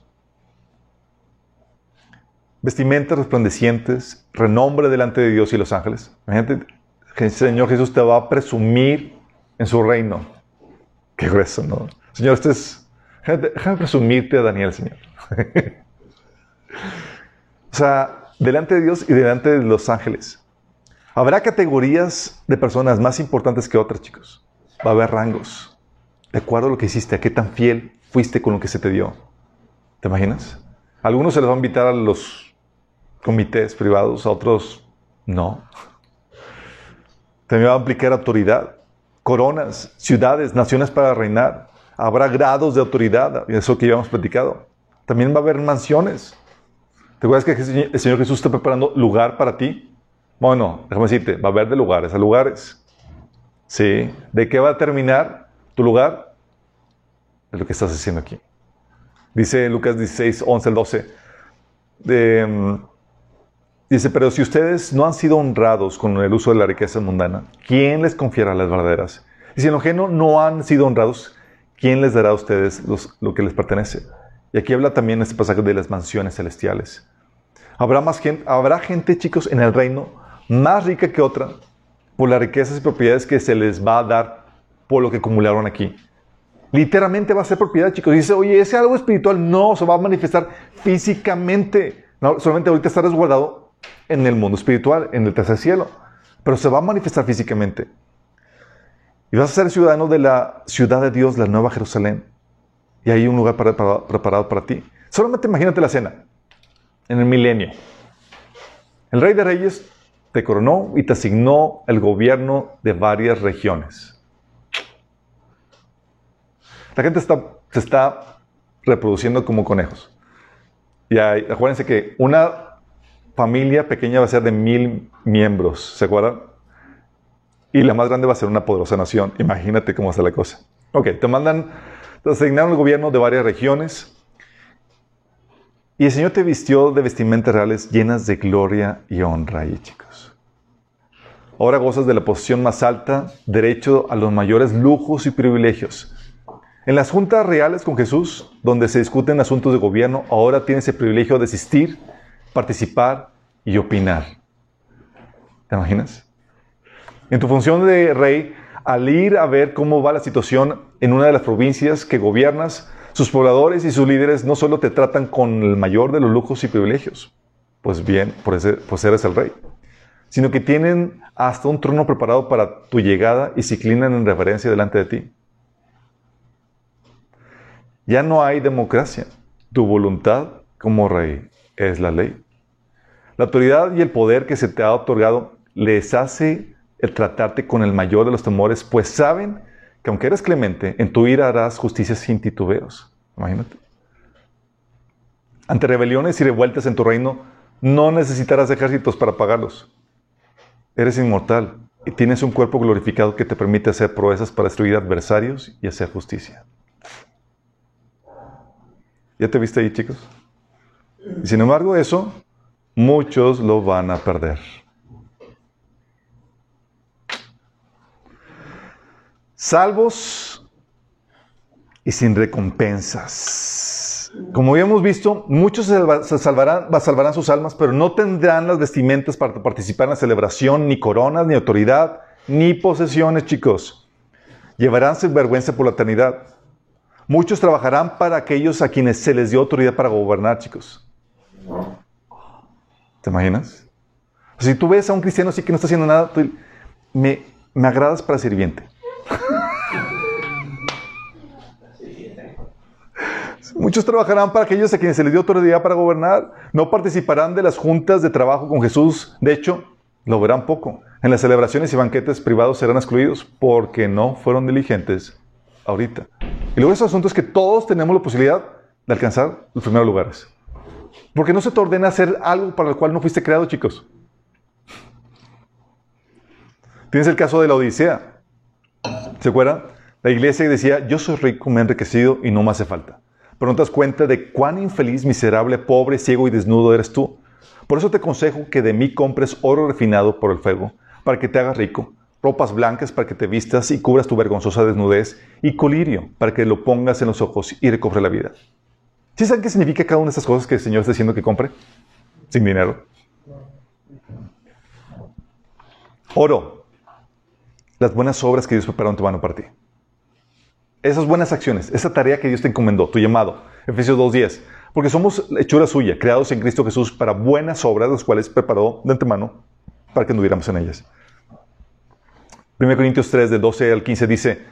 Speaker 1: Vestimentas resplandecientes, renombre delante de Dios y los ángeles. Imagínate el Señor Jesús te va a presumir en su reino. Qué grueso, ¿no? Señor, este es. Déjame presumirte a Daniel, Señor. o sea, delante de Dios y delante de los ángeles. Habrá categorías de personas más importantes que otras, chicos. Va a haber rangos. De acuerdo a lo que hiciste, a qué tan fiel fuiste con lo que se te dio. ¿Te imaginas? Algunos se les va a invitar a los comités privados, a otros no. También va a implicar autoridad, coronas, ciudades, naciones para reinar. Habrá grados de autoridad, eso que ya hemos platicado. También va a haber mansiones. ¿Te acuerdas que el Señor Jesús está preparando lugar para ti? Bueno, déjame decirte, va a haber de lugares a lugares. ¿Sí? ¿De qué va a terminar tu lugar? De lo que estás haciendo aquí. Dice Lucas 16, 11 al 12. Mm, dice, pero si ustedes no han sido honrados con el uso de la riqueza mundana, ¿quién les confiará las verdaderas? Y si en lo ajeno no han sido honrados, ¿quién les dará a ustedes lo que les pertenece? Y aquí habla también este pasaje de las mansiones celestiales. Habrá, más gente, habrá gente, chicos, en el reino más rica que otra por las riquezas y propiedades que se les va a dar por lo que acumularon aquí. Literalmente va a ser propiedad, chicos. Dice, oye, ese algo espiritual no se va a manifestar físicamente. No, solamente ahorita está resguardado en el mundo espiritual, en el tercer cielo. Pero se va a manifestar físicamente. Y vas a ser ciudadano de la ciudad de Dios, la Nueva Jerusalén y hay un lugar preparado para ti. Solamente imagínate la cena en el milenio. El rey de reyes te coronó y te asignó el gobierno de varias regiones. La gente está, se está reproduciendo como conejos. Y acuérdense que una familia pequeña va a ser de mil miembros, ¿se acuerdan? Y la más grande va a ser una poderosa nación. Imagínate cómo está la cosa. Ok, te mandan te asignaron el gobierno de varias regiones. Y el Señor te vistió de vestimentas reales llenas de gloria y honra ahí, chicos. Ahora gozas de la posición más alta, derecho a los mayores lujos y privilegios. En las juntas reales con Jesús, donde se discuten asuntos de gobierno, ahora tienes el privilegio de asistir, participar y opinar. ¿Te imaginas? En tu función de rey, al ir a ver cómo va la situación en una de las provincias que gobiernas, sus pobladores y sus líderes no solo te tratan con el mayor de los lujos y privilegios, pues bien, pues eres el rey, sino que tienen hasta un trono preparado para tu llegada y se inclinan en reverencia delante de ti. Ya no hay democracia. Tu voluntad como rey es la ley. La autoridad y el poder que se te ha otorgado les hace el tratarte con el mayor de los temores, pues saben que aunque eres clemente, en tu ira harás justicia sin titubeos. Imagínate. Ante rebeliones y revueltas en tu reino, no necesitarás ejércitos para pagarlos. Eres inmortal y tienes un cuerpo glorificado que te permite hacer proezas para destruir adversarios y hacer justicia. ¿Ya te viste ahí, chicos? Y sin embargo, eso muchos lo van a perder. salvos y sin recompensas. Como habíamos visto, muchos se salvarán, salvarán sus almas, pero no tendrán las vestimentas para participar en la celebración, ni coronas, ni autoridad, ni posesiones, chicos. Llevarán sin vergüenza por la eternidad. Muchos trabajarán para aquellos a quienes se les dio autoridad para gobernar, chicos. ¿Te imaginas? Si tú ves a un cristiano así que no está haciendo nada, me, me agradas para sirviente. Muchos trabajarán para aquellos a quienes se les dio autoridad para gobernar. No participarán de las juntas de trabajo con Jesús. De hecho, lo verán poco. En las celebraciones y banquetes privados serán excluidos porque no fueron diligentes ahorita. Y luego ese asunto es que todos tenemos la posibilidad de alcanzar los primeros lugares. Porque no se te ordena hacer algo para el cual no fuiste creado, chicos. Tienes el caso de la Odisea. ¿Se acuerdan? La iglesia decía, yo soy rico, me he enriquecido y no me hace falta. Pero no te das cuenta de cuán infeliz, miserable, pobre, ciego y desnudo eres tú. Por eso te aconsejo que de mí compres oro refinado por el fuego, para que te hagas rico, ropas blancas para que te vistas y cubras tu vergonzosa desnudez, y colirio para que lo pongas en los ojos y recobre la vida. ¿Sí saben qué significa cada una de estas cosas que el Señor está diciendo que compre? Sin dinero. Oro. Las buenas obras que Dios preparó en tu mano para ti. Esas buenas acciones, esa tarea que Dios te encomendó, tu llamado. Efesios 2.10. Porque somos hechura suya, creados en Cristo Jesús para buenas obras, las cuales preparó de antemano para que anduviéramos en ellas. 1 Corintios 3, de 12 al 15 dice,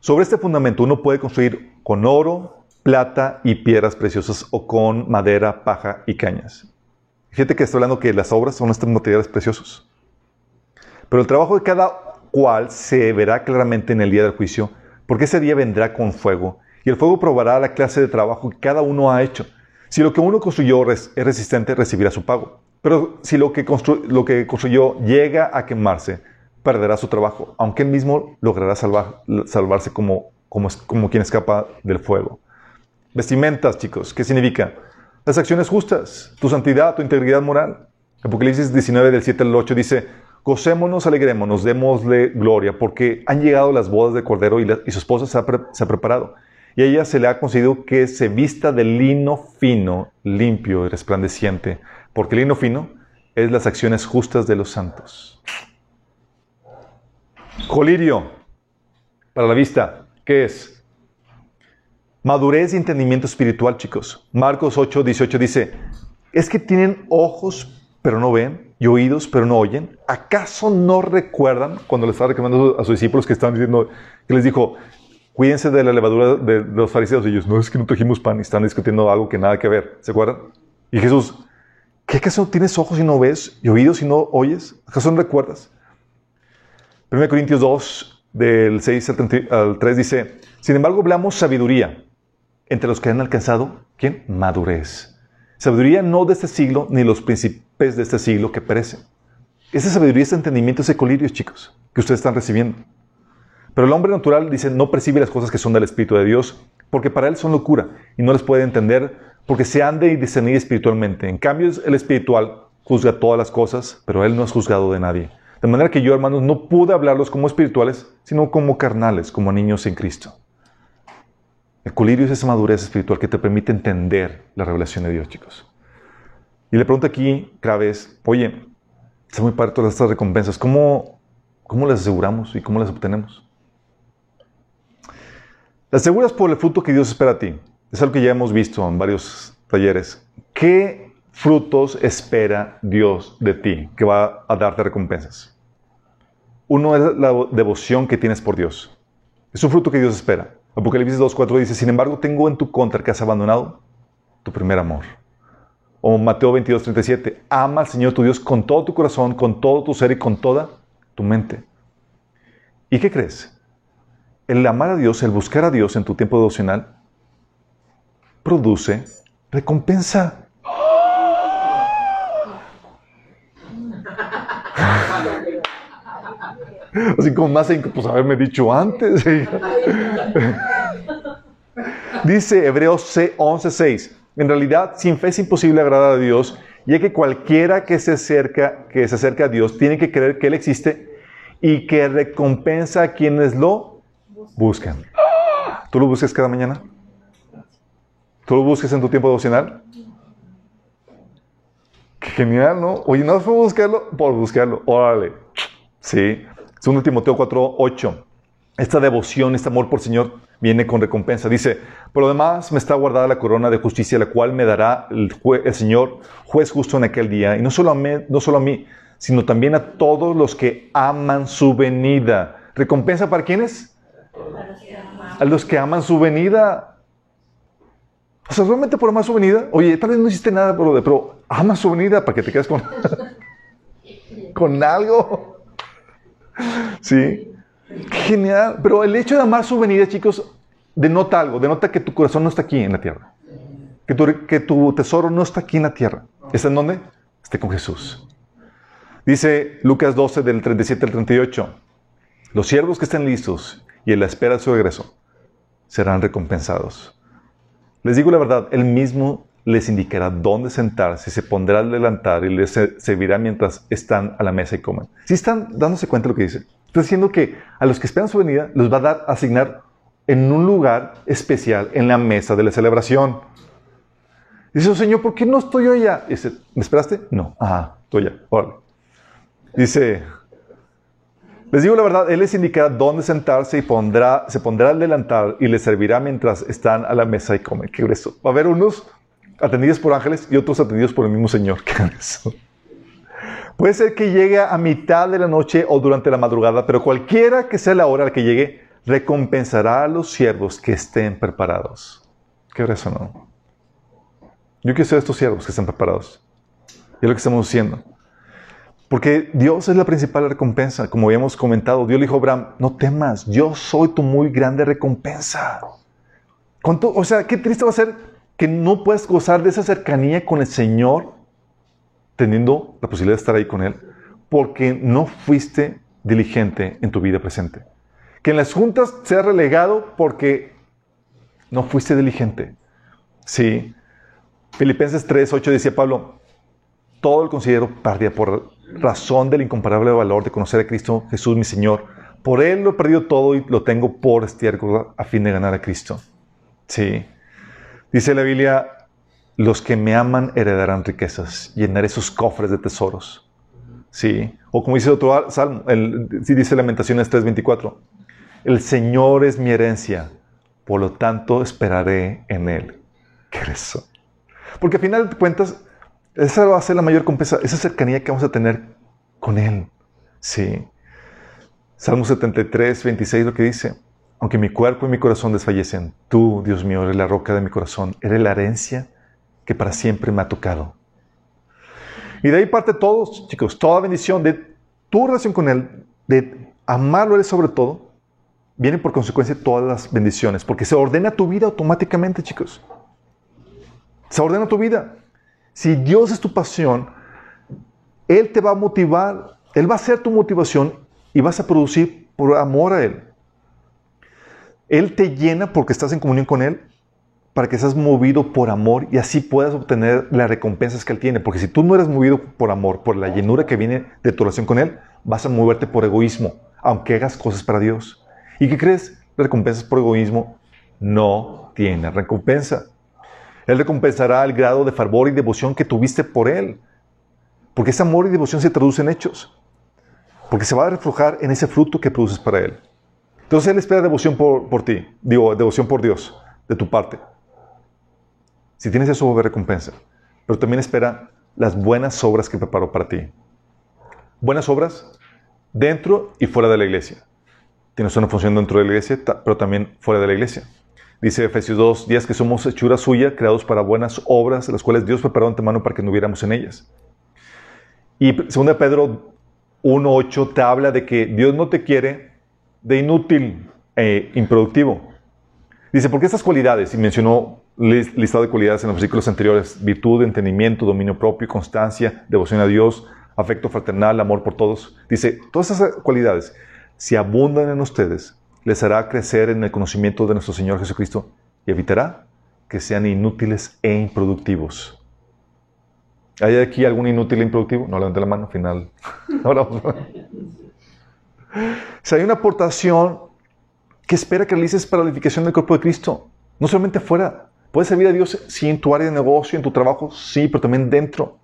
Speaker 1: sobre este fundamento uno puede construir con oro, plata y piedras preciosas o con madera, paja y cañas. Fíjate que está hablando que las obras son estos materiales preciosos. Pero el trabajo de cada cual se verá claramente en el día del juicio, porque ese día vendrá con fuego, y el fuego probará la clase de trabajo que cada uno ha hecho. Si lo que uno construyó es resistente, recibirá su pago. Pero si lo que, lo construyó llega a quemarse, perderá su trabajo, aunque él mismo logrará salvarse como quien escapa del fuego. Vestimentas, chicos, ¿qué significa? Las acciones justas, tu santidad, tu integridad moral. Apocalipsis 19 del 7 al 8 dice, gocémonos, alegrémonos, démosle gloria, porque han llegado las bodas de Cordero y, su esposa se ha, se ha, preparado. Y a ella se le ha concedido que se vista de lino fino, limpio y resplandeciente, porque el lino fino es las acciones justas de los santos. Colirio, para la vista, ¿qué es? Madurez y entendimiento espiritual, chicos. Marcos 8, 18 dice, ¿es que tienen ojos pero no ven y oídos pero no oyen? ¿Acaso no recuerdan cuando les estaba recomendando a sus discípulos que estaban diciendo, que les dijo, cuídense de la levadura de, los fariseos? Y ellos, no es que no trajimos pan y están discutiendo algo que nada que ver. ¿Se acuerdan? Y Jesús, ¿qué acaso tienes ojos y no ves y oídos y no oyes? ¿Acaso no recuerdas? 1 Corintios 2, del 6 al 3 dice, sin embargo hablamos sabiduría entre los que han alcanzado, ¿quién? Madurez. Sabiduría no de este siglo, ni los príncipes de este siglo que perecen. Esa sabiduría, ese entendimiento, ese colirio, chicos, que ustedes están recibiendo. Pero el hombre natural dice, no percibe las cosas que son del Espíritu de Dios, porque para él son locura y no les puede entender porque se han de discernir espiritualmente. En cambio, el espiritual juzga todas las cosas, pero él no es juzgado de nadie. De manera que yo, hermanos, no pude hablarlos como espirituales, sino como carnales, como niños en Cristo. El colirio es esa madurez espiritual que te permite entender la revelación de Dios, chicos. Y le pregunto aquí, cada vez, oye, está muy padre todas estas recompensas, ¿cómo, ¿cómo las aseguramos y cómo las obtenemos? Las aseguras por el fruto que Dios espera a ti. Es algo que ya hemos visto en varios talleres. ¿Qué frutos espera Dios de ti, que va a darte recompensas. Uno es la devoción que tienes por Dios. Es un fruto que Dios espera. Apocalipsis 2.4 dice, sin embargo, tengo en tu contra que has abandonado tu primer amor. O Mateo 22.37, ama al Señor tu Dios con todo tu corazón, con todo tu ser y con toda tu mente. ¿Y qué crees? El amar a Dios, el buscar a Dios en tu tiempo devocional, produce recompensa. Así como más pues haberme dicho antes. Dice Hebreos 11:6. En realidad, sin fe es imposible agradar a Dios, ya que cualquiera que se acerca, que se acerca a Dios tiene que creer que Él existe y que recompensa a quienes lo buscan. ¿Tú lo buscas cada mañana? ¿Tú lo buscas en tu tiempo devocional? Qué genial, ¿no? Oye, no fue buscarlo por buscarlo. Órale. Sí. 2 Timoteo 4, 8. Esta devoción, este amor por el Señor viene con recompensa. Dice, por lo demás me está guardada la corona de justicia, la cual me dará el, el Señor, juez justo en aquel día. Y no solo, a mí, no solo a mí, sino también a todos los que aman su venida. ¿Recompensa para quiénes? A los que aman su venida. O sea, realmente por amar su venida, oye, tal vez no hiciste nada, pero, pero ama su venida para que te quedes con, con algo. Sí. Genial. Pero el hecho de amar su venida, chicos, denota algo, denota que tu corazón no está aquí en la tierra. Que tu, que tu tesoro no está aquí en la tierra. ¿Está en dónde? Está con Jesús. Dice Lucas 12 del 37 al 38. Los siervos que estén listos y en la espera de su regreso serán recompensados. Les digo la verdad, Él mismo les indicará dónde sentarse, se pondrá al delantar y les servirá mientras están a la mesa y comen. Si están dándose cuenta de lo que dice, está diciendo que a los que esperan su venida los va a dar, asignar en un lugar especial en la mesa de la celebración. Dice, oh, Señor, ¿por qué no estoy yo allá? Dice, ¿me esperaste? No. Ah, estoy allá. Órale. Dice, les digo la verdad, Él les indicará dónde sentarse y pondrá, se pondrá al delantal y les servirá mientras están a la mesa y comen. ¿Qué eso? Va a haber unos atendidos por ángeles y otros atendidos por el mismo Señor. ¿Qué eso? Puede ser que llegue a mitad de la noche o durante la madrugada, pero cualquiera que sea la hora a que llegue, recompensará a los siervos que estén preparados. ¿Qué eso no? Yo quiero ser estos siervos que estén preparados. Y es lo que estamos haciendo. Porque Dios es la principal recompensa. Como habíamos comentado, Dios le dijo a Abraham, no temas, yo soy tu muy grande recompensa. ¿Cuánto, o sea, qué triste va a ser que no puedas gozar de esa cercanía con el Señor, teniendo la posibilidad de estar ahí con Él, porque no fuiste diligente en tu vida presente. Que en las juntas seas relegado porque no fuiste diligente. Sí. Filipenses 3, 8 decía Pablo, todo el considero pérdida por razón del incomparable valor de conocer a Cristo Jesús mi Señor. Por Él lo he perdido todo y lo tengo por estiércol a fin de ganar a Cristo. Sí. Dice la Biblia, los que me aman heredarán riquezas, llenaré sus cofres de tesoros. Sí. O como dice otro salmo, el, dice Lamentaciones 3:24, el Señor es mi herencia, por lo tanto esperaré en Él. ¿Qué es eso? Porque al final de cuentas, esa va a ser la mayor compensa, esa cercanía que vamos a tener con Él. Sí. Salmo 73, 26, lo que dice, aunque mi cuerpo y mi corazón desfallecen, tú, Dios mío, eres la roca de mi corazón, eres la herencia que para siempre me ha tocado. Y de ahí parte todos, chicos, toda bendición de tu relación con Él, de amarlo Él sobre todo, viene por consecuencia todas las bendiciones, porque se ordena tu vida automáticamente, chicos. Se ordena tu vida. Si Dios es tu pasión, Él te va a motivar, Él va a ser tu motivación y vas a producir por amor a Él. Él te llena porque estás en comunión con Él para que seas movido por amor y así puedas obtener las recompensas que Él tiene. Porque si tú no eres movido por amor, por la llenura que viene de tu relación con Él, vas a moverte por egoísmo, aunque hagas cosas para Dios. ¿Y qué crees? Recompensas por egoísmo no tienen recompensa. Él recompensará el grado de fervor y devoción que tuviste por Él. Porque ese amor y devoción se traduce en hechos. Porque se va a reflejar en ese fruto que produces para Él. Entonces Él espera devoción por, por ti. Digo, devoción por Dios, de tu parte. Si tienes eso, va recompensa. Pero también espera las buenas obras que preparó para ti. Buenas obras dentro y fuera de la iglesia. Tienes una función dentro de la iglesia, pero también fuera de la iglesia. Dice Efesios 2, días que somos hechura suya, creados para buenas obras, las cuales Dios preparó antemano para que no hubiéramos en ellas. Y 2 Pedro 1.8 te habla de que Dios no te quiere de inútil e improductivo. Dice, porque estas cualidades, y mencionó listado de cualidades en los versículos anteriores, virtud, entendimiento, dominio propio, constancia, devoción a Dios, afecto fraternal, amor por todos. Dice, todas esas cualidades, si abundan en ustedes, les hará crecer en el conocimiento de nuestro Señor Jesucristo y evitará que sean inútiles e improductivos. ¿Hay aquí algún inútil e improductivo? No levante la mano, al final. si hay una aportación que espera que realices para la edificación del cuerpo de Cristo, no solamente fuera, puedes servir a Dios sí en tu área de negocio, en tu trabajo, sí, pero también dentro.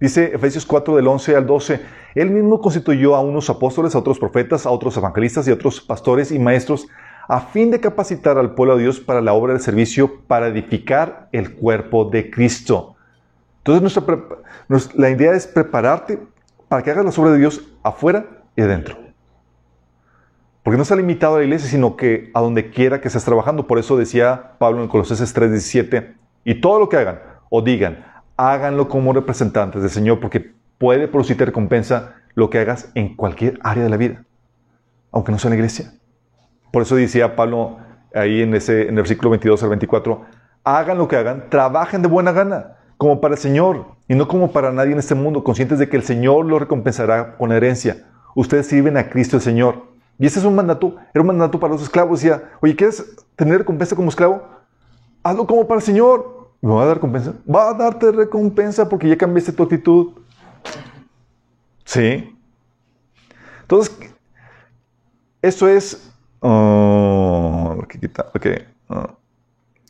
Speaker 1: Dice Efesios 4 del 11 al 12, Él mismo constituyó a unos apóstoles, a otros profetas, a otros evangelistas y a otros pastores y maestros a fin de capacitar al pueblo de Dios para la obra del servicio, para edificar el cuerpo de Cristo. Entonces nuestra, la idea es prepararte para que hagas la obra de Dios afuera y adentro. Porque no está limitado a la iglesia, sino que a donde quiera que estés trabajando. Por eso decía Pablo en Colosenses 3:17, y todo lo que hagan o digan, háganlo como representantes del Señor, porque puede producirte recompensa lo que hagas en cualquier área de la vida, aunque no sea en la iglesia. Por eso decía Pablo ahí en, ese, en el versículo 22 al 24, hagan lo que hagan, trabajen de buena gana, como para el Señor y no como para nadie en este mundo, conscientes de que el Señor lo recompensará con herencia. Ustedes sirven a Cristo el Señor. Y ese es un mandato, era un mandato para los esclavos. Decía, oye, ¿quieres tener recompensa como esclavo? Hazlo como para el Señor. ¿Me va a dar recompensa? Va a darte recompensa porque ya cambiaste tu actitud. Sí. Entonces, eso es... Oh, okay, oh.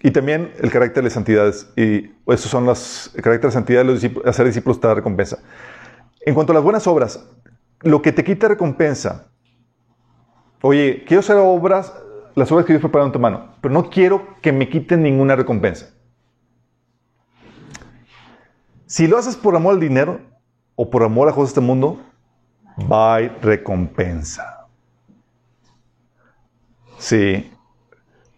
Speaker 1: Y también el carácter de santidades. Y esos son los el carácter de santidad de los discípulos, hacer discípulos te da recompensa. En cuanto a las buenas obras, lo que te quita recompensa. Oye, quiero hacer obras, las obras que Dios preparado en tu mano, pero no quiero que me quiten ninguna recompensa. Si lo haces por amor al dinero o por amor a cosas de este mundo, va recompensa. Sí.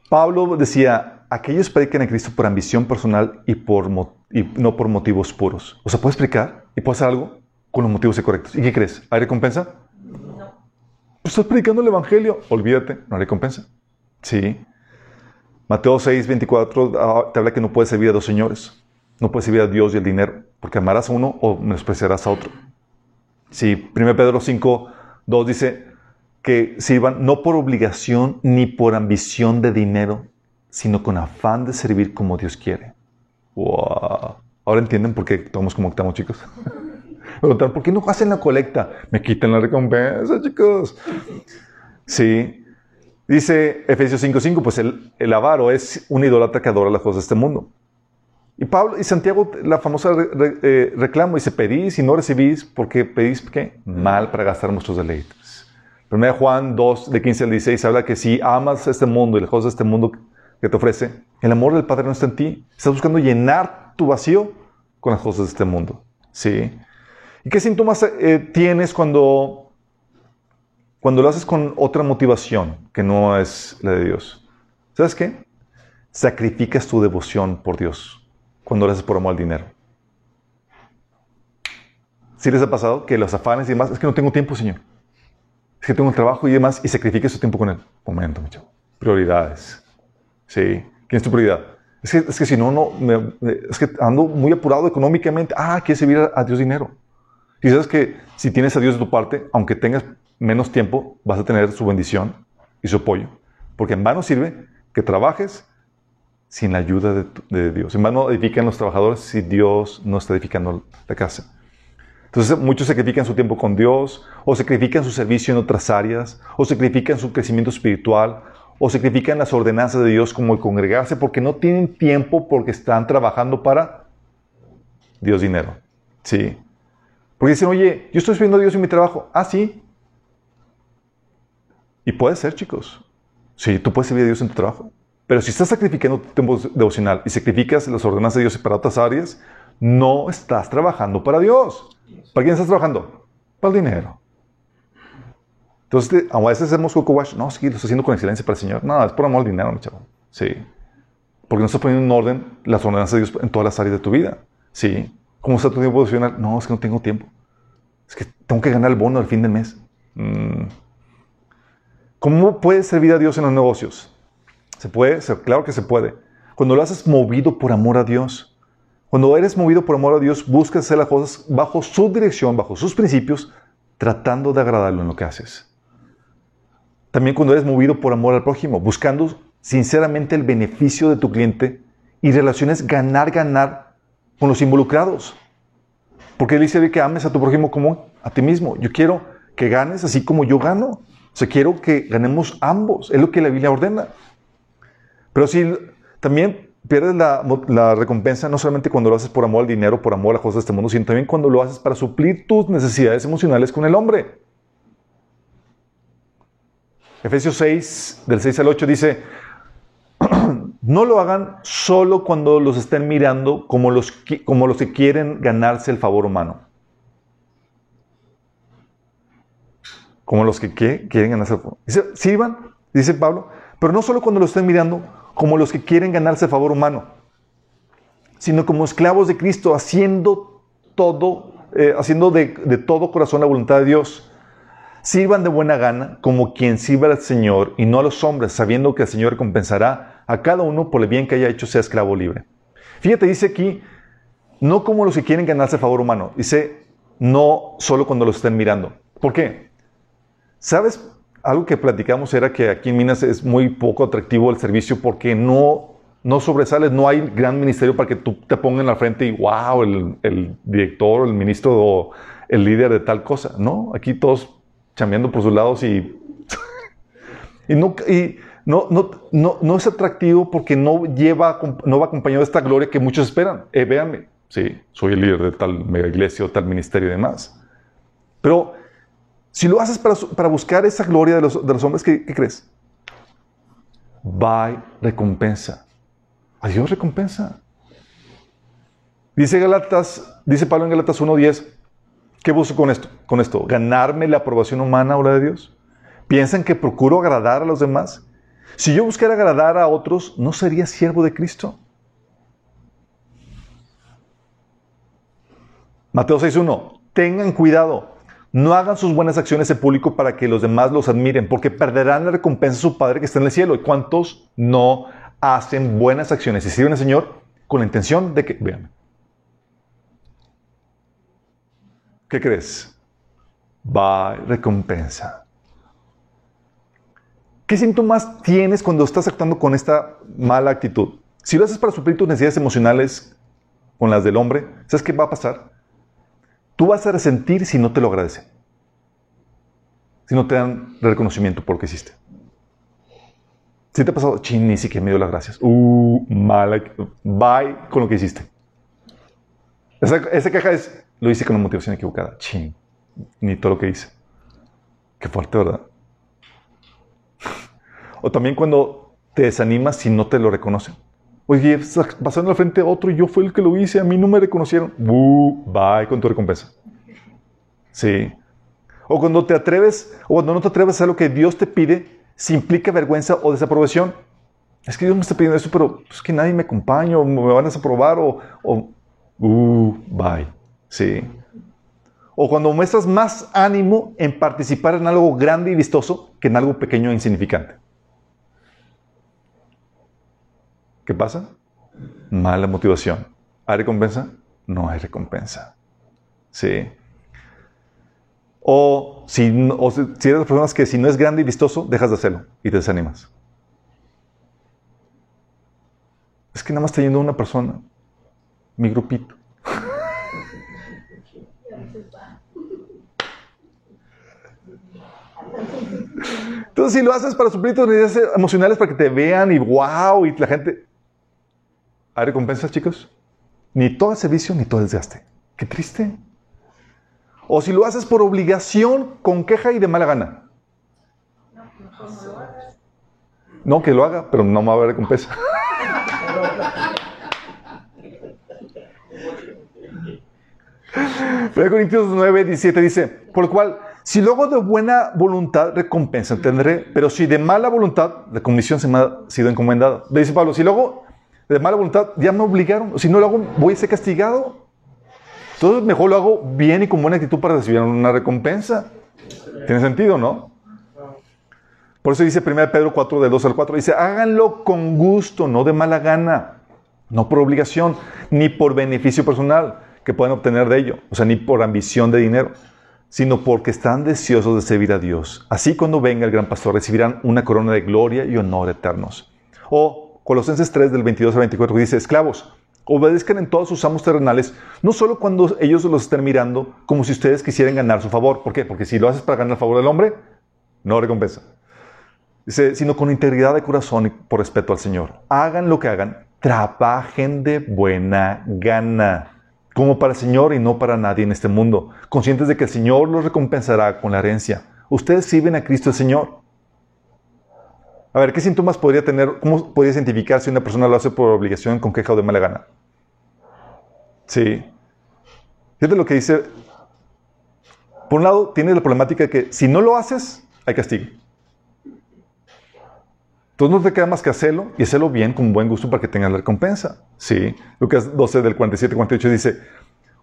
Speaker 1: Pablo decía, aquellos predican a Cristo por ambición personal y, por, no por motivos puros. O sea, ¿puedes explicar y puedes hacer algo con los motivos correctos? ¿Y qué crees? ¿Hay recompensa? Estás predicando el Evangelio. Olvídate, no hay recompensa. Sí. Mateo 6, 24 ah, te habla que no puedes servir a dos señores. No puedes servir a Dios y el dinero, porque amarás a uno o menospreciarás a otro. Sí, 1 Pedro 5, 2 dice que sirvan no por obligación ni por ambición de dinero, sino con afán de servir como Dios quiere. Wow. Ahora entienden por qué estamos como estamos, chicos. ¿por qué no hacen la colecta? Me quitan la recompensa, chicos. Sí. Dice Efesios 5:5, pues el, el, avaro es un idólatra que adora las cosas de este mundo. Y Pablo y Santiago, la famosa eh, reclamo, dice, pedís y no recibís porque pedís ¿qué? mal para gastar nuestros deleites. 1 Juan 2, de 15 al 16, habla que si amas este mundo y las cosas de este mundo que te ofrece, el amor del Padre no está en ti. Estás buscando llenar tu vacío con las cosas de este mundo. ¿Sí? ¿Y qué síntomas eh, tienes cuando, cuando lo haces con otra motivación que no es la de Dios? ¿Sabes qué? Sacrificas tu devoción por Dios cuando lo haces por amor al dinero. ¿Sí les ha pasado que los afanes y demás, es que no tengo tiempo, Señor? Es que tengo un trabajo y demás, y sacrifiques tu tiempo con él. Momento, mucho. Prioridades. Sí. ¿Quién es tu prioridad? Es que, si no, no es que ando muy apurado económicamente. Ah, quieres servir a, Dios dinero. Y sabes que si tienes a Dios de tu parte, aunque tengas menos tiempo, vas a tener su bendición y su apoyo. Porque en vano sirve que trabajes sin la ayuda de, de, Dios. En vano edifican los trabajadores si Dios no está edificando la casa. Entonces muchos sacrifican su tiempo con Dios, o sacrifican su servicio en otras áreas, o sacrifican su crecimiento espiritual, o sacrifican las ordenanzas de Dios como el congregarse porque no tienen tiempo porque están trabajando para Dios dinero. Sí. Porque dicen, oye, yo estoy sirviendo a Dios en mi trabajo. Ah, sí. Y puede ser, chicos. Sí, tú puedes servir a Dios en tu trabajo. Pero si estás sacrificando tu tiempo devocional y sacrificas las ordenanzas de Dios para otras áreas, no estás trabajando para Dios. ¿Para quién estás trabajando? Para el dinero. Entonces, a veces hacemos coco wash. No, sí, lo estoy haciendo con excelencia para el Señor. No, es por amor al dinero, mi chavo. Sí. Porque no estás poniendo en orden las ordenanzas de Dios en todas las áreas de tu vida. Sí. ¿Cómo está tu tiempo devocional? No, es que no tengo tiempo. Es que tengo que ganar el bono al fin del mes. Mm. ¿Cómo puedes servir a Dios en los negocios? ¿Se puede? Claro que se puede. Cuando lo haces movido por amor a Dios. Cuando eres movido por amor a Dios, buscas hacer las cosas bajo su dirección, bajo sus principios, tratando de agradarlo en lo que haces. También cuando eres movido por amor al prójimo, buscando sinceramente el beneficio de tu cliente y relaciones ganar, ganar con los involucrados. Porque él dice que ames a tu prójimo como a ti mismo. Yo quiero que ganes así como yo gano. O sea, quiero que ganemos ambos. Es lo que la Biblia ordena. Pero si también pierdes la, la, recompensa no solamente cuando lo haces por amor al dinero, por amor a las cosas de este mundo, sino también cuando lo haces para suplir tus necesidades emocionales con el hombre. Efesios 6, del 6 al 8 dice, no lo hagan solo cuando los estén mirando como los, como los que quieren ganarse el favor humano. Como los que quieren ganarse el favor. Dice, sirvan, dice Pablo, pero no solo cuando los estén mirando como los que quieren ganarse el favor humano, sino como esclavos de Cristo, haciendo todo, eh, haciendo de, de todo corazón la voluntad de Dios sirvan de buena gana como quien sirva al Señor y no a los hombres, sabiendo que el Señor recompensará a cada uno por el bien que haya hecho, sea esclavo libre. Fíjate, dice aquí, no como los que quieren ganarse el favor humano, dice, no solo cuando los estén mirando. ¿Por qué? ¿Sabes? Algo que platicamos era que aquí en Minas es muy poco atractivo el servicio porque no, no sobresales, no hay gran ministerio para que tú te pongan la frente y wow, el, el director, el ministro o el líder de tal cosa. No, aquí todos chambeando por sus lados y, no, no, no, es atractivo porque no, lleva, no va acompañado de esta gloria que muchos esperan. Eh, véanme, sí, soy el líder de tal mega iglesia o tal ministerio y demás. Pero si lo haces para, buscar esa gloria de los, de los hombres, ¿qué, ¿qué, crees? Va recompensa. A Dios recompensa. Dice Galatas, dice Pablo en Galatas 1.10, ¿qué busco con esto? Con esto, ganarme la aprobación humana o la de Dios. ¿Piensan que procuro agradar a los demás? Si yo buscara agradar a otros, ¿no sería siervo de Cristo? Mateo 6.1. Tengan cuidado. No hagan sus buenas acciones en público para que los demás los admiren, porque perderán la recompensa de su Padre que está en el cielo. ¿Y cuántos no hacen buenas acciones y sirven al Señor con la intención de que, vean, ¿qué crees? Va recompensa. ¿Qué síntomas tienes cuando estás actuando con esta mala actitud? Si lo haces para suplir tus necesidades emocionales con las del hombre, ¿sabes qué va a pasar? Tú vas a resentir si no te lo agradecen. Si no te dan reconocimiento por lo que hiciste. Si te ha pasado, chin, ni siquiera me dio las gracias. Uh, mala. Bye con lo que hiciste. Esa, esa queja es, lo hice con una motivación equivocada. Chin, ni todo lo que hice. Qué fuerte, ¿verdad? O también cuando te desanimas si no te lo reconocen. Oye, pasando al frente a otro y yo fui el que lo hice, a mí no me reconocieron. Uh, bye con tu recompensa. Sí. O cuando te atreves, o cuando no te atreves a lo que Dios te pide, si implica vergüenza o desaprobación. Es que Dios me está pidiendo eso, pero es que nadie me acompaña, o me van a desaprobar, o, o uh, bye. Sí. O cuando muestras más ánimo en participar en algo grande y vistoso que en algo pequeño e insignificante. ¿Qué pasa? Mala motivación. ¿Hay recompensa? No hay recompensa. Sí. O si, o si eres de las personas que si no es grande y vistoso, dejas de hacerlo y te desanimas. Es que nada más está yendo una persona, mi grupito. Entonces, si lo haces para suplir tus necesidades emocionales, para que te vean y wow, y la gente, ¿Hay recompensas, chicos? Ni todo el servicio ni todo el desgaste. Qué triste. O si lo haces por obligación, con queja y de mala gana. No, que lo haga, pero no va a haber recompensa. Pero Corintios 9, 17 dice, por lo cual, si luego de buena voluntad recompensa tendré, pero si de mala voluntad, la comisión se me ha sido encomendada. Dice Pablo, si luego de mala voluntad, ya me obligaron. Si no lo hago, voy a ser castigado. Entonces, mejor lo hago bien y con buena actitud para recibir una recompensa. Tiene sentido, ¿no? Por eso dice 1 Pedro 4, de 2 al 4, dice, háganlo con gusto, no de mala gana, no por obligación, ni por beneficio personal que puedan obtener de ello, o sea, ni por ambición de dinero, sino porque están deseosos de servir a Dios. Así cuando venga el gran pastor recibirán una corona de gloria y honor eternos. O Colosenses 3 del 22 al 24 dice, esclavos, obedezcan en todos sus amos terrenales, no solo cuando ellos los estén mirando, como si ustedes quisieran ganar su favor. ¿Por qué? Porque si lo haces para ganar el favor del hombre, no recompensa. Dice, sino con integridad de corazón y por respeto al Señor. Hagan lo que hagan, trabajen de buena gana, como para el Señor y no para nadie en este mundo, conscientes de que el Señor los recompensará con la herencia. Ustedes sirven a Cristo el Señor. A ver, ¿qué síntomas podría tener? ¿Cómo podría identificar si una persona lo hace por obligación, con queja o de mala gana? Sí. Fíjate lo que dice. Por un lado, tiene la problemática de que si no lo haces, hay castigo. Entonces no te queda más que hacerlo y hacerlo bien, con buen gusto para que tengas la recompensa. Sí. Lucas 12 del 47 48 dice,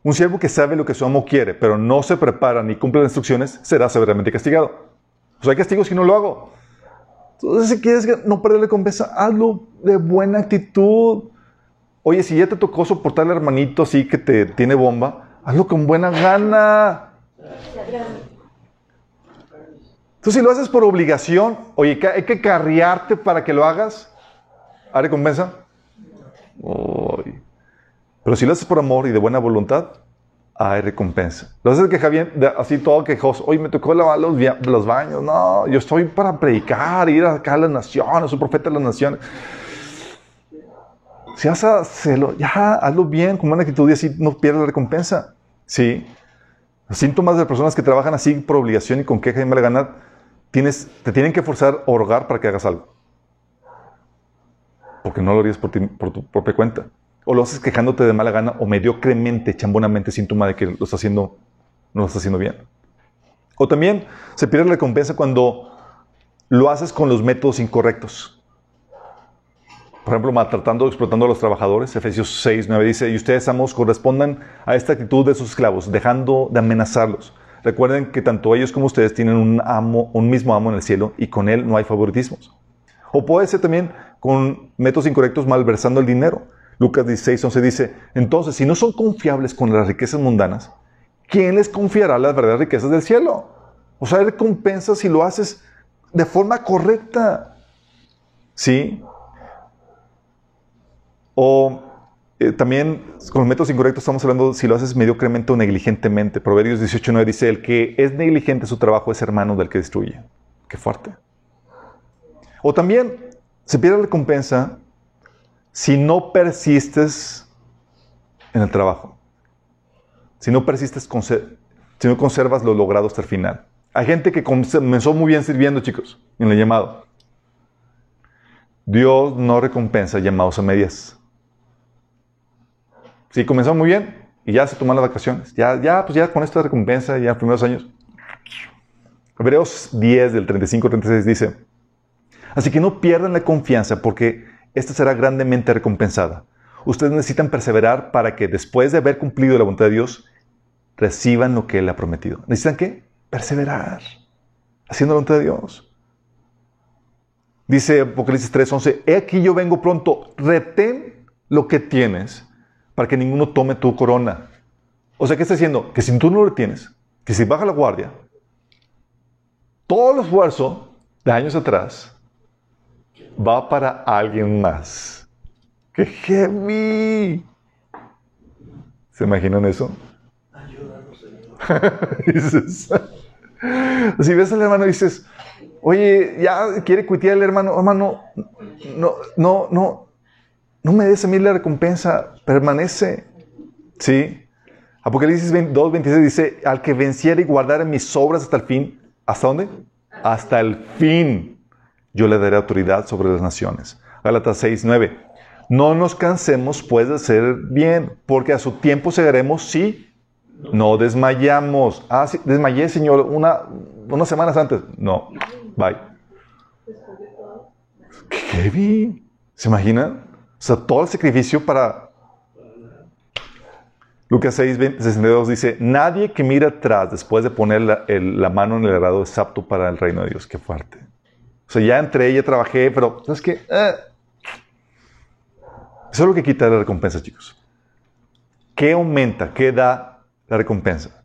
Speaker 1: Un siervo que sabe lo que su amo quiere, pero no se prepara ni cumple las instrucciones, será severamente castigado. O sea, hay castigos si no lo hago. Entonces, si quieres no perder la hazlo de buena actitud. Oye, si ya te tocó soportar al hermanito así que te tiene bomba, hazlo con buena gana. Tú si lo haces por obligación, oye, hay que carriarte para que lo hagas, ¿hay recompensa? Pero si lo haces por amor y de buena voluntad, hay recompensa. Haces que Javier, así todo quejoso, oye, me tocó lavar los, los, baños. No, yo estoy para predicar, ir acá a las naciones, soy profeta de las naciones. Si vas a hacerlo, ya hazlo bien, con buena actitud y así no pierdes la recompensa. Sí. Los síntomas de personas que trabajan así por obligación y con queja y mala gana, tienes, te tienen que forzar a orar para que hagas algo. Porque no lo harías por, por tu propia cuenta o lo haces quejándote de mala gana o mediocremente, chambonamente, síntoma de que lo haciendo, no lo está haciendo bien. O también se pierde la recompensa cuando lo haces con los métodos incorrectos. Por ejemplo, maltratando explotando a los trabajadores. Efesios 6, 9 dice, y ustedes, amos, correspondan a esta actitud de sus esclavos, dejando de amenazarlos. Recuerden que tanto ellos como ustedes tienen un, amo, un mismo amo en el cielo y con él no hay favoritismos. O puede ser también con métodos incorrectos malversando el dinero. Lucas 16, 11 dice, entonces, si no son confiables con las riquezas mundanas, ¿quién les confiará las verdaderas riquezas del cielo? O sea, recompensa si lo haces de forma correcta. ¿Sí? O eh, también con los métodos incorrectos estamos hablando si lo haces mediocremente o negligentemente. Proverbios 18, 9 dice, el que es negligente en su trabajo es hermano del que destruye. Qué fuerte. O también se pierde la recompensa si no persistes en el trabajo, si no persistes, si no conservas lo logrado hasta el final. Hay gente que comenzó muy bien sirviendo, chicos, en el llamado. Dios no recompensa llamados a medias. Si comenzó muy bien y ya se toman las vacaciones, ya, ya, pues ya con esta recompensa, ya en los primeros años. Hebreos 10 del 35-36 dice, así que no pierdan la confianza porque esta será grandemente recompensada. Ustedes necesitan perseverar para que después de haber cumplido la voluntad de Dios, reciban lo que Él ha prometido. ¿Necesitan qué? Perseverar, haciendo la voluntad de Dios. Dice Apocalipsis 3:11, he aquí yo vengo pronto, retén lo que tienes para que ninguno tome tu corona. O sea, ¿qué está diciendo? Que si tú no lo tienes, que si baja la guardia, todo el esfuerzo de años atrás va para alguien más. ¡Qué heavy! ¿Se imaginan eso? Ayúdanos, si ves al hermano y dices, oye, ya quiere cuitear el hermano, hermano, no, no, no, no me des a mí la recompensa, permanece. ¿Sí? Apocalipsis 2, 26 dice, al que venciera y guardara mis obras hasta el fin, ¿hasta dónde? Hasta el fin yo le daré autoridad sobre las naciones. Gálatas 6, 9. No nos cansemos pues de hacer bien, porque a su tiempo llegaremos si no desmayamos. Ah, sí, desmayé, Señor, una, unas semanas antes. No, bye. ¿Qué vi? ¿Se imaginan? O sea, todo el sacrificio para... Lucas 6, 62 dice, nadie que mira atrás después de poner la, la mano en el arado es apto para el reino de Dios. Qué fuerte. O sea, ya entré, ya trabajé, pero ¿sabes qué? Eh. Eso es lo que quita la recompensa, chicos. ¿Qué aumenta? ¿Qué da la recompensa?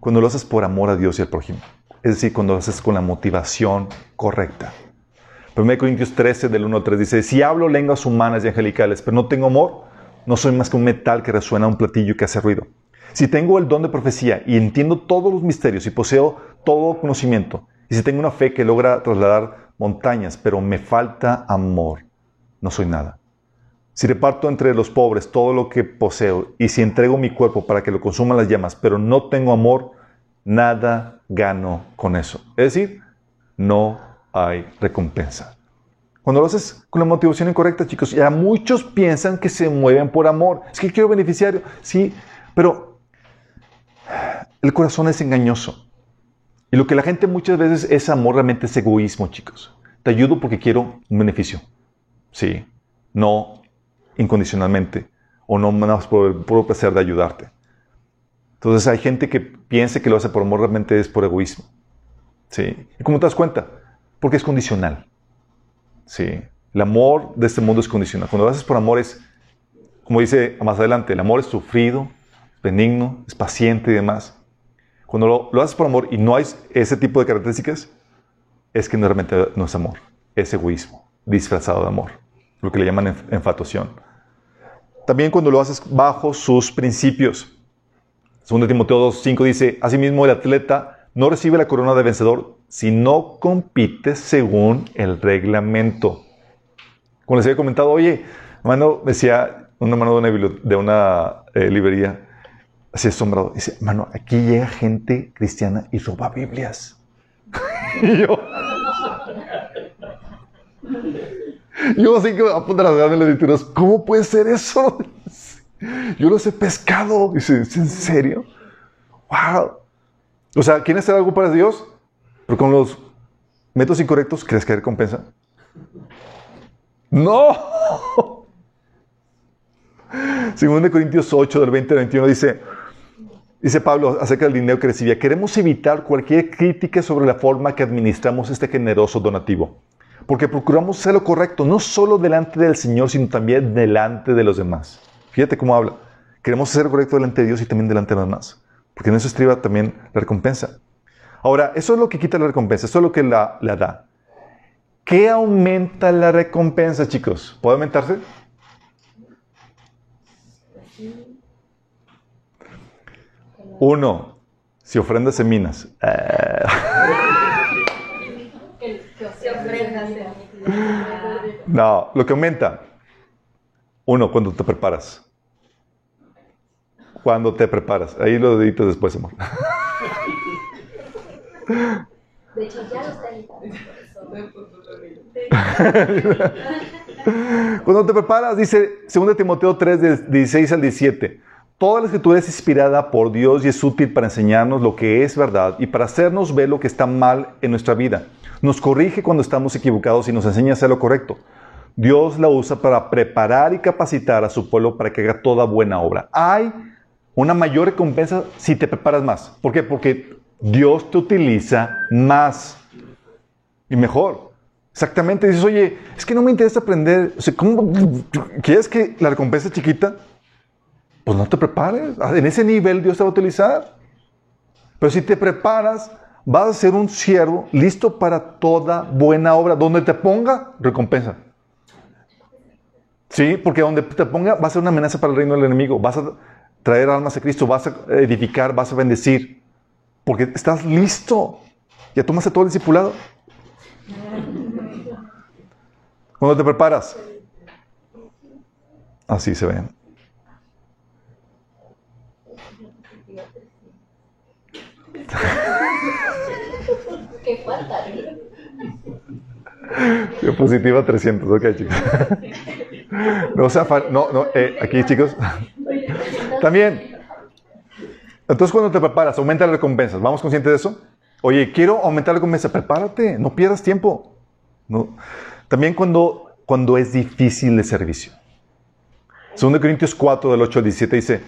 Speaker 1: Cuando lo haces por amor a Dios y al prójimo. Es decir, cuando lo haces con la motivación correcta. 1 Corintios 13, del 1 al 3 dice, si hablo lenguas humanas y angelicales, pero no tengo amor, no soy más que un metal que resuena un platillo que hace ruido. Si tengo el don de profecía y entiendo todos los misterios y poseo todo conocimiento, si tengo una fe que logra trasladar montañas, pero me falta amor, no soy nada. Si reparto entre los pobres todo lo que poseo y si entrego mi cuerpo para que lo consuman las llamas, pero no tengo amor, nada gano con eso. Es decir, no hay recompensa. Cuando lo haces con la motivación incorrecta, chicos, ya muchos piensan que se mueven por amor. Es que quiero beneficiario, sí, pero el corazón es engañoso. Lo que la gente muchas veces es amor, realmente es egoísmo, chicos. Te ayudo porque quiero un beneficio. Sí, no incondicionalmente o no más por el puro placer de ayudarte. Entonces hay gente que piensa que lo hace por amor, realmente es por egoísmo. ¿Sí? ¿Y cómo te das cuenta? Porque es condicional. ¿Sí? El amor de este mundo es condicional. Cuando lo haces por amor es, como dice más adelante, el amor es sufrido, benigno, es paciente y demás. Cuando lo, lo haces por amor y no hay ese tipo de características, es que realmente no es amor, es egoísmo, disfrazado de amor, lo que le llaman enfatuación. También cuando lo haces bajo sus principios. Segundo Timoteo 2.5 dice, asimismo el atleta no recibe la corona de vencedor si no compite según el reglamento. Como les había comentado, oye, hermano, decía un hermano de una, de una eh, librería, así asombrado, dice, hermano, aquí llega gente cristiana y roba Biblias. y yo, yo así que a punto de las escrituras, ¿cómo puede ser eso? Yo los he pescado. Dice, ¿es en serio? ¡Wow! O sea, ¿quieren hacer algo para Dios? Pero con los métodos incorrectos, ¿crees que hay recompensa? ¡No! Según de Corintios 8, del 20 al 21, dice, dice Pablo acerca del dinero que recibía, queremos evitar cualquier crítica sobre la forma que administramos este generoso donativo porque procuramos hacer lo correcto, no solo delante del Señor, sino también delante de los demás. Fíjate cómo habla. Queremos hacer lo correcto delante de Dios y también delante de los demás, porque en eso estriba también la recompensa. Ahora, eso es lo que quita la recompensa, eso es lo que la, la da. ¿Qué aumenta la recompensa, chicos? ¿Puede aumentarse? Uno, si ofrendas seminas. No, lo que aumenta. Uno, cuando te preparas. Cuando te preparas. Ahí lo editas después, amor. De hecho, ya lo está Cuando te preparas, dice 2 Timoteo 3, 16 al 17. Toda la escritura es inspirada por Dios y es útil para enseñarnos lo que es verdad y para hacernos ver lo que está mal en nuestra vida nos corrige cuando estamos equivocados y nos enseña a hacer lo correcto. Dios la usa para preparar y capacitar a su pueblo para que haga toda buena obra. Hay una mayor recompensa si te preparas más. ¿Por qué? Porque Dios te utiliza más y mejor. Exactamente. Dices, oye, es que no me interesa aprender. O sea, ¿cómo, ¿Quieres que la recompensa chiquita? Pues no te prepares. En ese nivel Dios te va a utilizar. Pero si te preparas, vas a ser un siervo listo para toda buena obra. Donde te ponga, recompensa. Sí, porque donde te ponga va a ser una amenaza para el reino del enemigo. Vas a traer almas a Cristo, vas a edificar, vas a bendecir. Porque estás listo. Ya tomaste todo el discipulado. Cuando te preparas. Así se ven. ¿Qué falta? Diapositiva 300, ok chicos. No, no, no, eh, aquí chicos. También. Entonces cuando te preparas, aumenta las recompensas. ¿Vamos conscientes de eso? Oye, quiero aumentar la recompensa. Prepárate, no pierdas tiempo. No. También cuando, cuando es difícil de servicio. 2 Corintios 4, del 8 al 17 dice,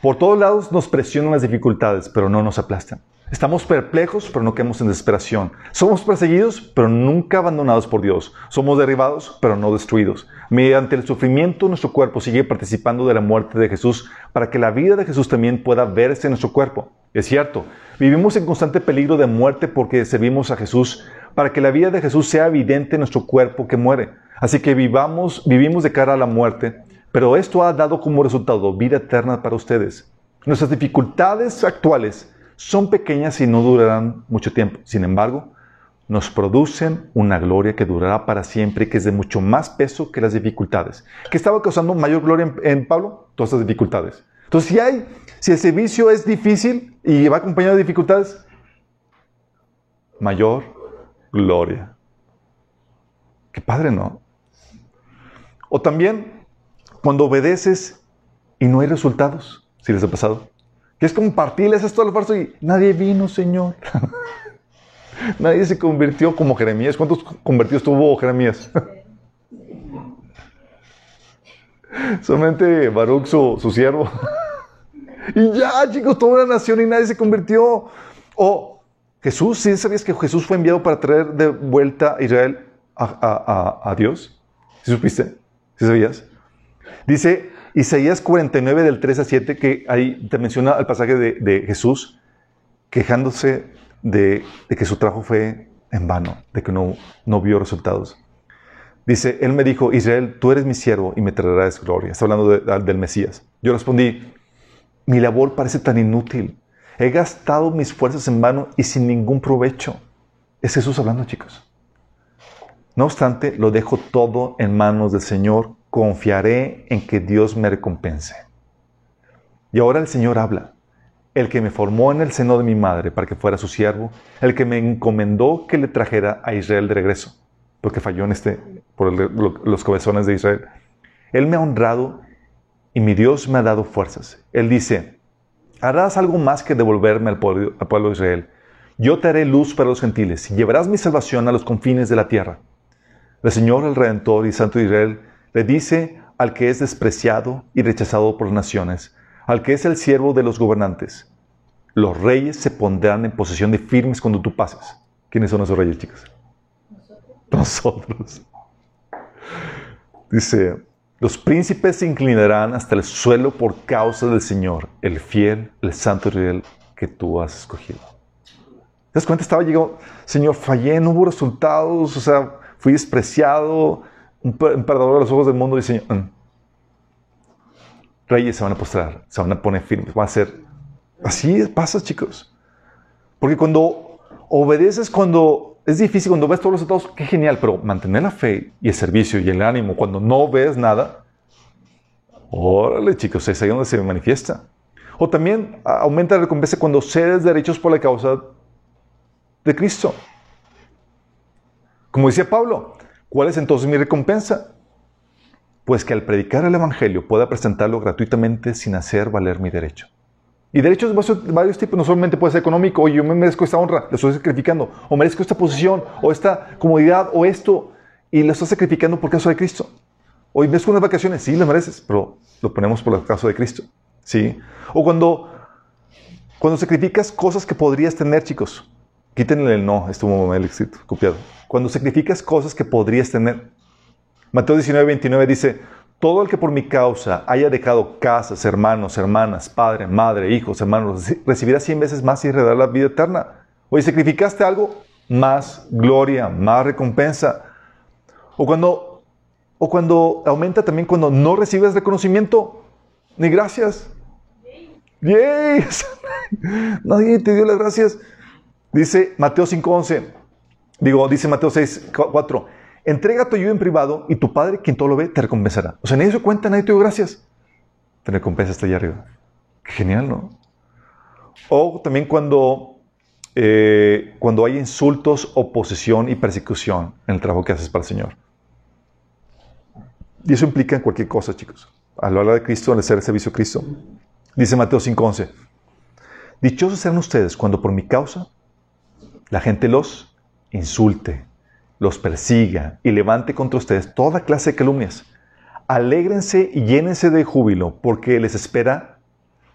Speaker 1: por todos lados nos presionan las dificultades, pero no nos aplastan. Estamos perplejos, pero no quedamos en desesperación. Somos perseguidos, pero nunca abandonados por Dios. Somos derribados, pero no destruidos. Mediante el sufrimiento, nuestro cuerpo sigue participando de la muerte de Jesús para que la vida de Jesús también pueda verse en nuestro cuerpo. Es cierto, vivimos en constante peligro de muerte porque servimos a Jesús, para que la vida de Jesús sea evidente en nuestro cuerpo que muere. Así que vivimos de cara a la muerte, pero esto ha dado como resultado vida eterna para ustedes. Nuestras dificultades actuales son pequeñas y no durarán mucho tiempo. Sin embargo, nos producen una gloria que durará para siempre y que es de mucho más peso que las dificultades. ¿Qué estaba causando mayor gloria en, Pablo? Todas estas dificultades. Entonces, si hay, si el servicio es difícil y va acompañado de dificultades, mayor gloria. Qué padre, ¿no? O también cuando obedeces y no hay resultados, si les ha pasado que es compartirles esto al esfuerzo y nadie vino, Señor. nadie se convirtió como Jeremías. ¿Cuántos convertidos tuvo Jeremías? Solamente Baruch, su, siervo. Y ya, chicos, toda una nación y nadie se convirtió. O Jesús, ¿sí sabías que Jesús fue enviado para traer de vuelta a Israel a, Dios? ¿Sí supiste? ¿Sí sabías? Dice Isaías 49 del 3 a 7 que ahí te menciona el pasaje de, Jesús quejándose de, que su trabajo fue en vano, de que no, no vio resultados. Dice, él me dijo, Israel, tú eres mi siervo y me traerás gloria. Está hablando del Mesías. Yo respondí, mi labor parece tan inútil. He gastado mis fuerzas en vano y sin ningún provecho. Es Jesús hablando, chicos. No obstante, lo dejo todo en manos del Señor. Confiaré en que Dios me recompense. Y ahora el Señor habla. El que me formó en el seno de mi madre para que fuera su siervo, el que me encomendó que le trajera a Israel de regreso porque falló en este, por los cabezones de Israel. Él me ha honrado y mi Dios me ha dado fuerzas. Él dice, harás algo más que devolverme al pueblo, al pueblo de Israel. Yo te haré luz para los gentiles y llevarás mi salvación a los confines de la tierra. El Señor, el Redentor y Santo de Israel, le dice al que es despreciado y rechazado por las naciones, al que es el siervo de los gobernantes, los reyes se pondrán en posesión de firmes cuando tú pases. ¿Quiénes son esos reyes, chicos? nosotros. Dice, los príncipes se inclinarán hasta el suelo por causa del Señor, el fiel, el santo Israel que tú has escogido. ¿Te das cuenta? Estaba llegando, Señor, fallé, no hubo resultados, o sea, fui despreciado, un perdedor a los ojos del mundo Señor, mm". reyes se van a postrar, se van a poner firmes, va a ser, así pasa chicos. Porque cuando obedeces, cuando es difícil cuando ves todos los resultados, qué genial, pero mantener la fe y el servicio y el ánimo cuando no ves nada, órale chicos, es ahí donde se manifiesta. O también aumenta la recompensa cuando cedes derechos por la causa de Cristo. Como decía Pablo, ¿cuál es entonces mi recompensa? Pues que al predicar el Evangelio pueda presentarlo gratuitamente sin hacer valer mi derecho. Y derechos de varios tipos, no solamente puede ser económico, oye, yo me merezco esta honra, lo estoy sacrificando, o merezco esta posición, o esta comodidad, o esto, y lo estoy sacrificando por caso de Cristo. Hoy merezco unas vacaciones, sí, las mereces, pero lo ponemos por el caso de Cristo. ¿sí? O cuando, cuando sacrificas cosas que podrías tener, chicos, quítenle el no, estuvo el éxito, copiado. Cuando sacrificas cosas que podrías tener. Mateo 19, 29 dice, todo el que por mi causa haya dejado casas, hermanos, hermanas, padre, madre, hijos, hermanos, recibirá cien veces más y heredará la vida eterna. Oye, sacrificaste algo, más gloria, más recompensa. O cuando, o cuando aumenta también cuando no recibes reconocimiento, ni gracias. ¡Yay! Nadie te dio las gracias. Dice Mateo 5.11. Digo, dice Mateo 6.4. Entrega tu ayuda en privado y tu Padre, quien todo lo ve, te recompensará. O sea, nadie se cuenta, nadie te dio gracias. Te recompensa hasta allá arriba. genial, ¿no? O también cuando, eh, cuando hay insultos, oposición y persecución en el trabajo que haces para el Señor. Y eso implica cualquier cosa, chicos. Al hablar de Cristo, al hacer servicio a Cristo. Dice Mateo 5:11. Dichosos sean ustedes cuando por mi causa la gente los insulte, los persiga y levante contra ustedes toda clase de calumnias. Alégrense y llénense de júbilo, porque les espera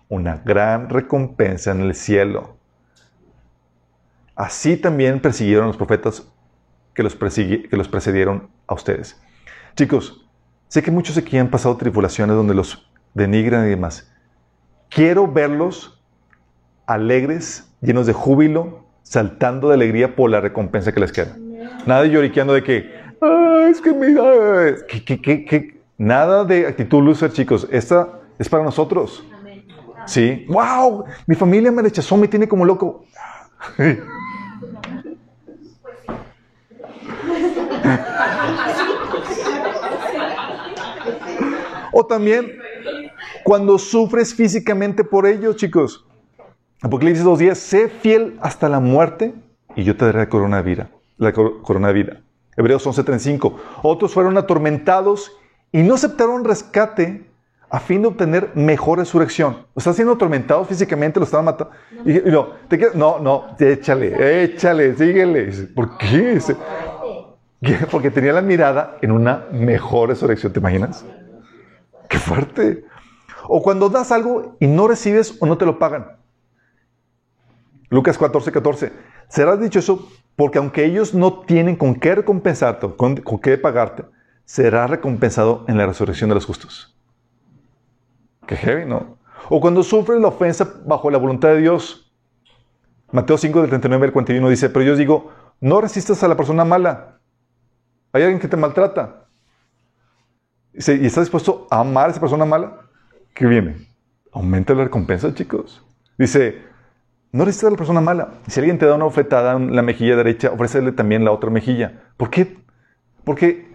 Speaker 1: una gran recompensa en el cielo. Así también persiguieron los profetas que los, que los precedieron a ustedes. Chicos, sé que muchos aquí han pasado tribulaciones donde los denigran y demás. Quiero verlos alegres, llenos de júbilo, saltando de alegría por la recompensa que les queda. Nada de lloriqueando de que, es que mira, que, nada de actitud loser, chicos. Esta es para nosotros. Sí. ¡Wow! Mi familia me rechazó, me tiene como loco. o también cuando sufres físicamente por ellos, chicos. Apocalipsis 2.10, sé fiel hasta la muerte y yo te daré corona de vida la corona de vida. Hebreos 11:35. Otros fueron atormentados y no aceptaron rescate a fin de obtener mejor resurrección. Están siendo atormentados físicamente, lo estaban matando. No. Y, no, te no, no, échale, échale, síguele. ¿Por qué? Porque tenía la mirada en una mejor resurrección, ¿te imaginas? ¡Qué fuerte! O cuando das algo y no recibes o no te lo pagan. Lucas 14, 14. Serás dichoso porque aunque ellos no tienen con qué recompensarte, con, con qué pagarte, será recompensado en la resurrección de los justos. Qué heavy, ¿no? O cuando sufres la ofensa bajo la voluntad de Dios. Mateo 5, del 39 al 41 dice, pero yo digo, no resistas a la persona mala. Hay alguien que te maltrata. ¿y estás dispuesto a amar a esa persona mala? ¿Qué viene? Aumenta la recompensa, chicos. Dice, no resistas a la persona mala. Si alguien te da una ofetada en la mejilla derecha, ofrécele también la otra mejilla. ¿Por qué? Porque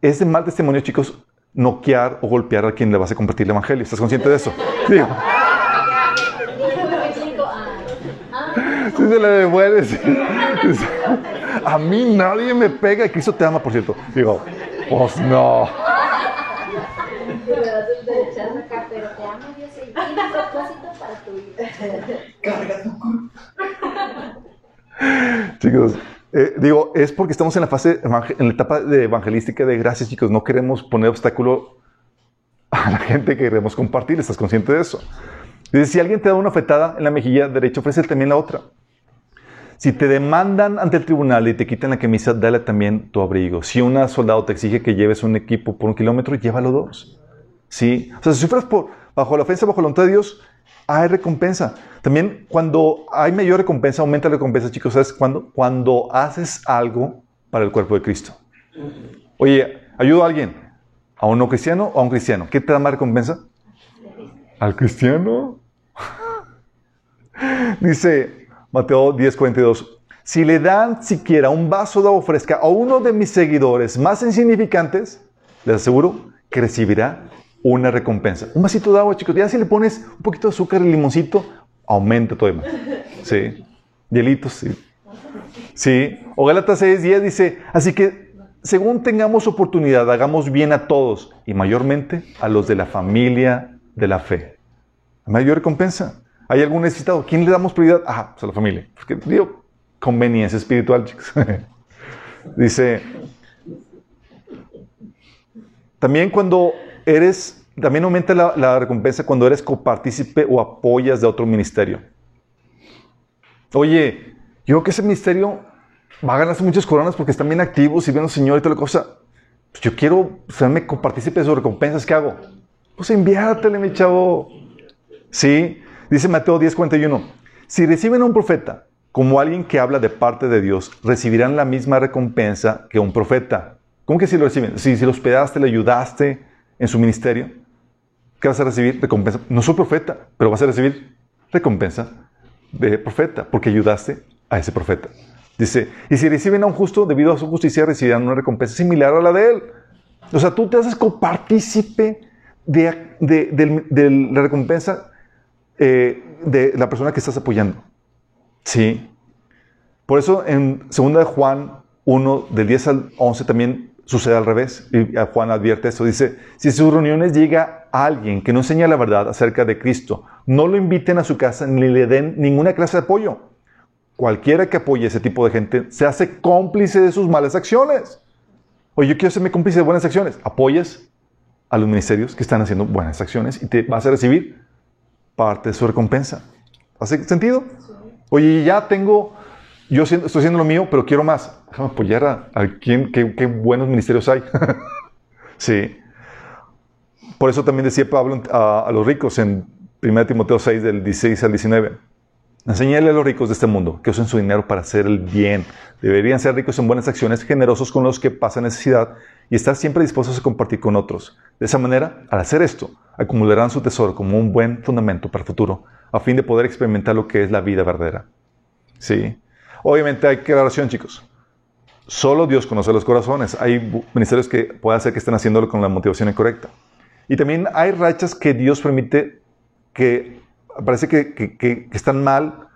Speaker 1: es de mal testimonio, chicos, noquear o golpear a quien le vas a compartir el evangelio. ¿Estás consciente de eso? Digo. Si se le devuelves. A mí nadie me pega. Cristo te ama, por cierto. Digo, pues no. Chicos, eh, digo, es porque estamos en la fase, en la etapa de evangelística de gracias, chicos. No queremos poner obstáculo a la gente que queremos compartir. ¿Estás consciente de eso? Dice, si alguien te da una fetada en la mejilla derecha, ofrece también la otra. Si te demandan ante el tribunal y te quitan la camisa, dale también tu abrigo. Si un soldado te exige que lleves un equipo por un kilómetro, llévalo dos. ¿Sí? O sea, si sufres por, bajo la ofensa, bajo la voluntad de Dios, hay recompensa. También cuando hay mayor recompensa, aumenta la recompensa, chicos, ¿sabes cuándo? Cuando haces algo para el cuerpo de Cristo. Oye, ayudo a alguien, a un no cristiano o a un cristiano. ¿Qué te da más recompensa? Al cristiano. Dice Mateo 10:42, si le dan siquiera un vaso de agua fresca a uno de mis seguidores más insignificantes, les aseguro que recibirá una recompensa. Un vasito de agua, chicos. Ya si le pones un poquito de azúcar y limoncito, aumenta todo demás. Sí. Hielitos, sí. Sí. O Gálatas 6, 10 dice, así que según tengamos oportunidad, hagamos bien a todos y mayormente a los de la familia de la fe. Mayor recompensa. ¿Hay algún necesitado? ¿Quién le damos prioridad? Ah, pues a la familia. Porque digo, conveniencia espiritual, chicos. dice, también cuando eres, también aumenta la, recompensa cuando eres copartícipe o apoyas de otro ministerio. Oye, yo creo que ese ministerio va a ganarse muchas coronas porque están bien activos y ven al Señor y toda la cosa. Pues yo quiero serme copartícipe de sus recompensas. ¿Qué hago? Pues enviártele, mi chavo. Sí, dice Mateo 10:41. Si reciben a un profeta como alguien que habla de parte de Dios, recibirán la misma recompensa que un profeta. ¿Cómo que si lo reciben? Si, si lo hospedaste, le ayudaste, en su ministerio, ¿qué vas a recibir? Recompensa. No soy profeta, pero vas a recibir recompensa de profeta, porque ayudaste a ese profeta. Dice, y si reciben a un justo, debido a su justicia, recibirán una recompensa similar a la de él. O sea, tú te haces copartícipe de, de, la recompensa eh, de la persona que estás apoyando. Sí. Por eso en 2 de Juan 1, del 10 al 11, también sucede al revés. Y Juan advierte esto. Dice, si sus reuniones llega alguien que no enseña la verdad acerca de Cristo, no lo inviten a su casa ni le den ninguna clase de apoyo. Cualquiera que apoye a ese tipo de gente se hace cómplice de sus malas acciones. Oye, yo quiero serme cómplice de buenas acciones. Apoyas a los ministerios que están haciendo buenas acciones y te vas a recibir parte de su recompensa. ¿Hace sentido? Oye, ya tengo yo estoy haciendo lo mío, pero quiero más. Déjame apoyar a, quien, qué, buenos ministerios hay. sí. Por eso también decía Pablo a, los ricos en 1 Timoteo 6, del 16 al 19. Enseñale a los ricos de este mundo que usen su dinero para hacer el bien. Deberían ser ricos en buenas acciones, generosos con los que pasan necesidad y estar siempre dispuestos a compartir con otros. De esa manera, al hacer esto, acumularán su tesoro como un buen fundamento para el futuro, a fin de poder experimentar lo que es la vida verdadera. Sí. Obviamente hay aclaración, chicos. Solo Dios conoce los corazones. Hay ministerios que puede ser que estén haciéndolo con la motivación incorrecta. Y también hay rachas que Dios permite que parece que, están mal